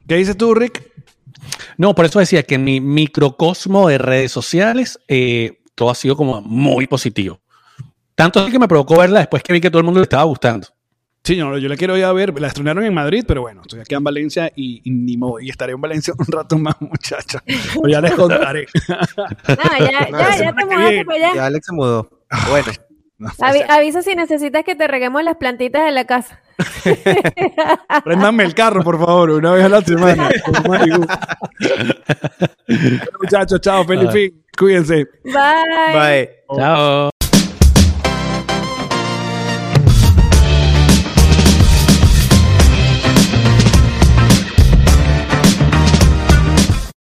[SPEAKER 2] ¿Qué dices tú, Rick?
[SPEAKER 1] no, por eso decía que en mi microcosmo de redes sociales, eh, todo ha sido como muy positivo. Tanto así que me provocó verla después que vi que todo el mundo le estaba gustando.
[SPEAKER 2] Sí, no, yo la quiero ir a ver. La estrenaron en Madrid, pero bueno, estoy aquí en Valencia y, y ni modo. Y estaré en Valencia un rato más, muchachos. Pero ya les contaré.
[SPEAKER 4] Ya,
[SPEAKER 3] No,
[SPEAKER 4] ya, ya
[SPEAKER 2] semana
[SPEAKER 4] te mudaste para allá.
[SPEAKER 3] Ya Alex se mudó. Bueno,
[SPEAKER 2] No,
[SPEAKER 4] Avi- avisa si necesitas que te reguemos las plantitas de la casa.
[SPEAKER 2] Préndanme el carro, por favor, una vez a la semana. Muchachos, chao, feliz
[SPEAKER 1] Ah.
[SPEAKER 2] fin. Cuídense.
[SPEAKER 4] Bye.
[SPEAKER 3] bye.
[SPEAKER 1] Chao.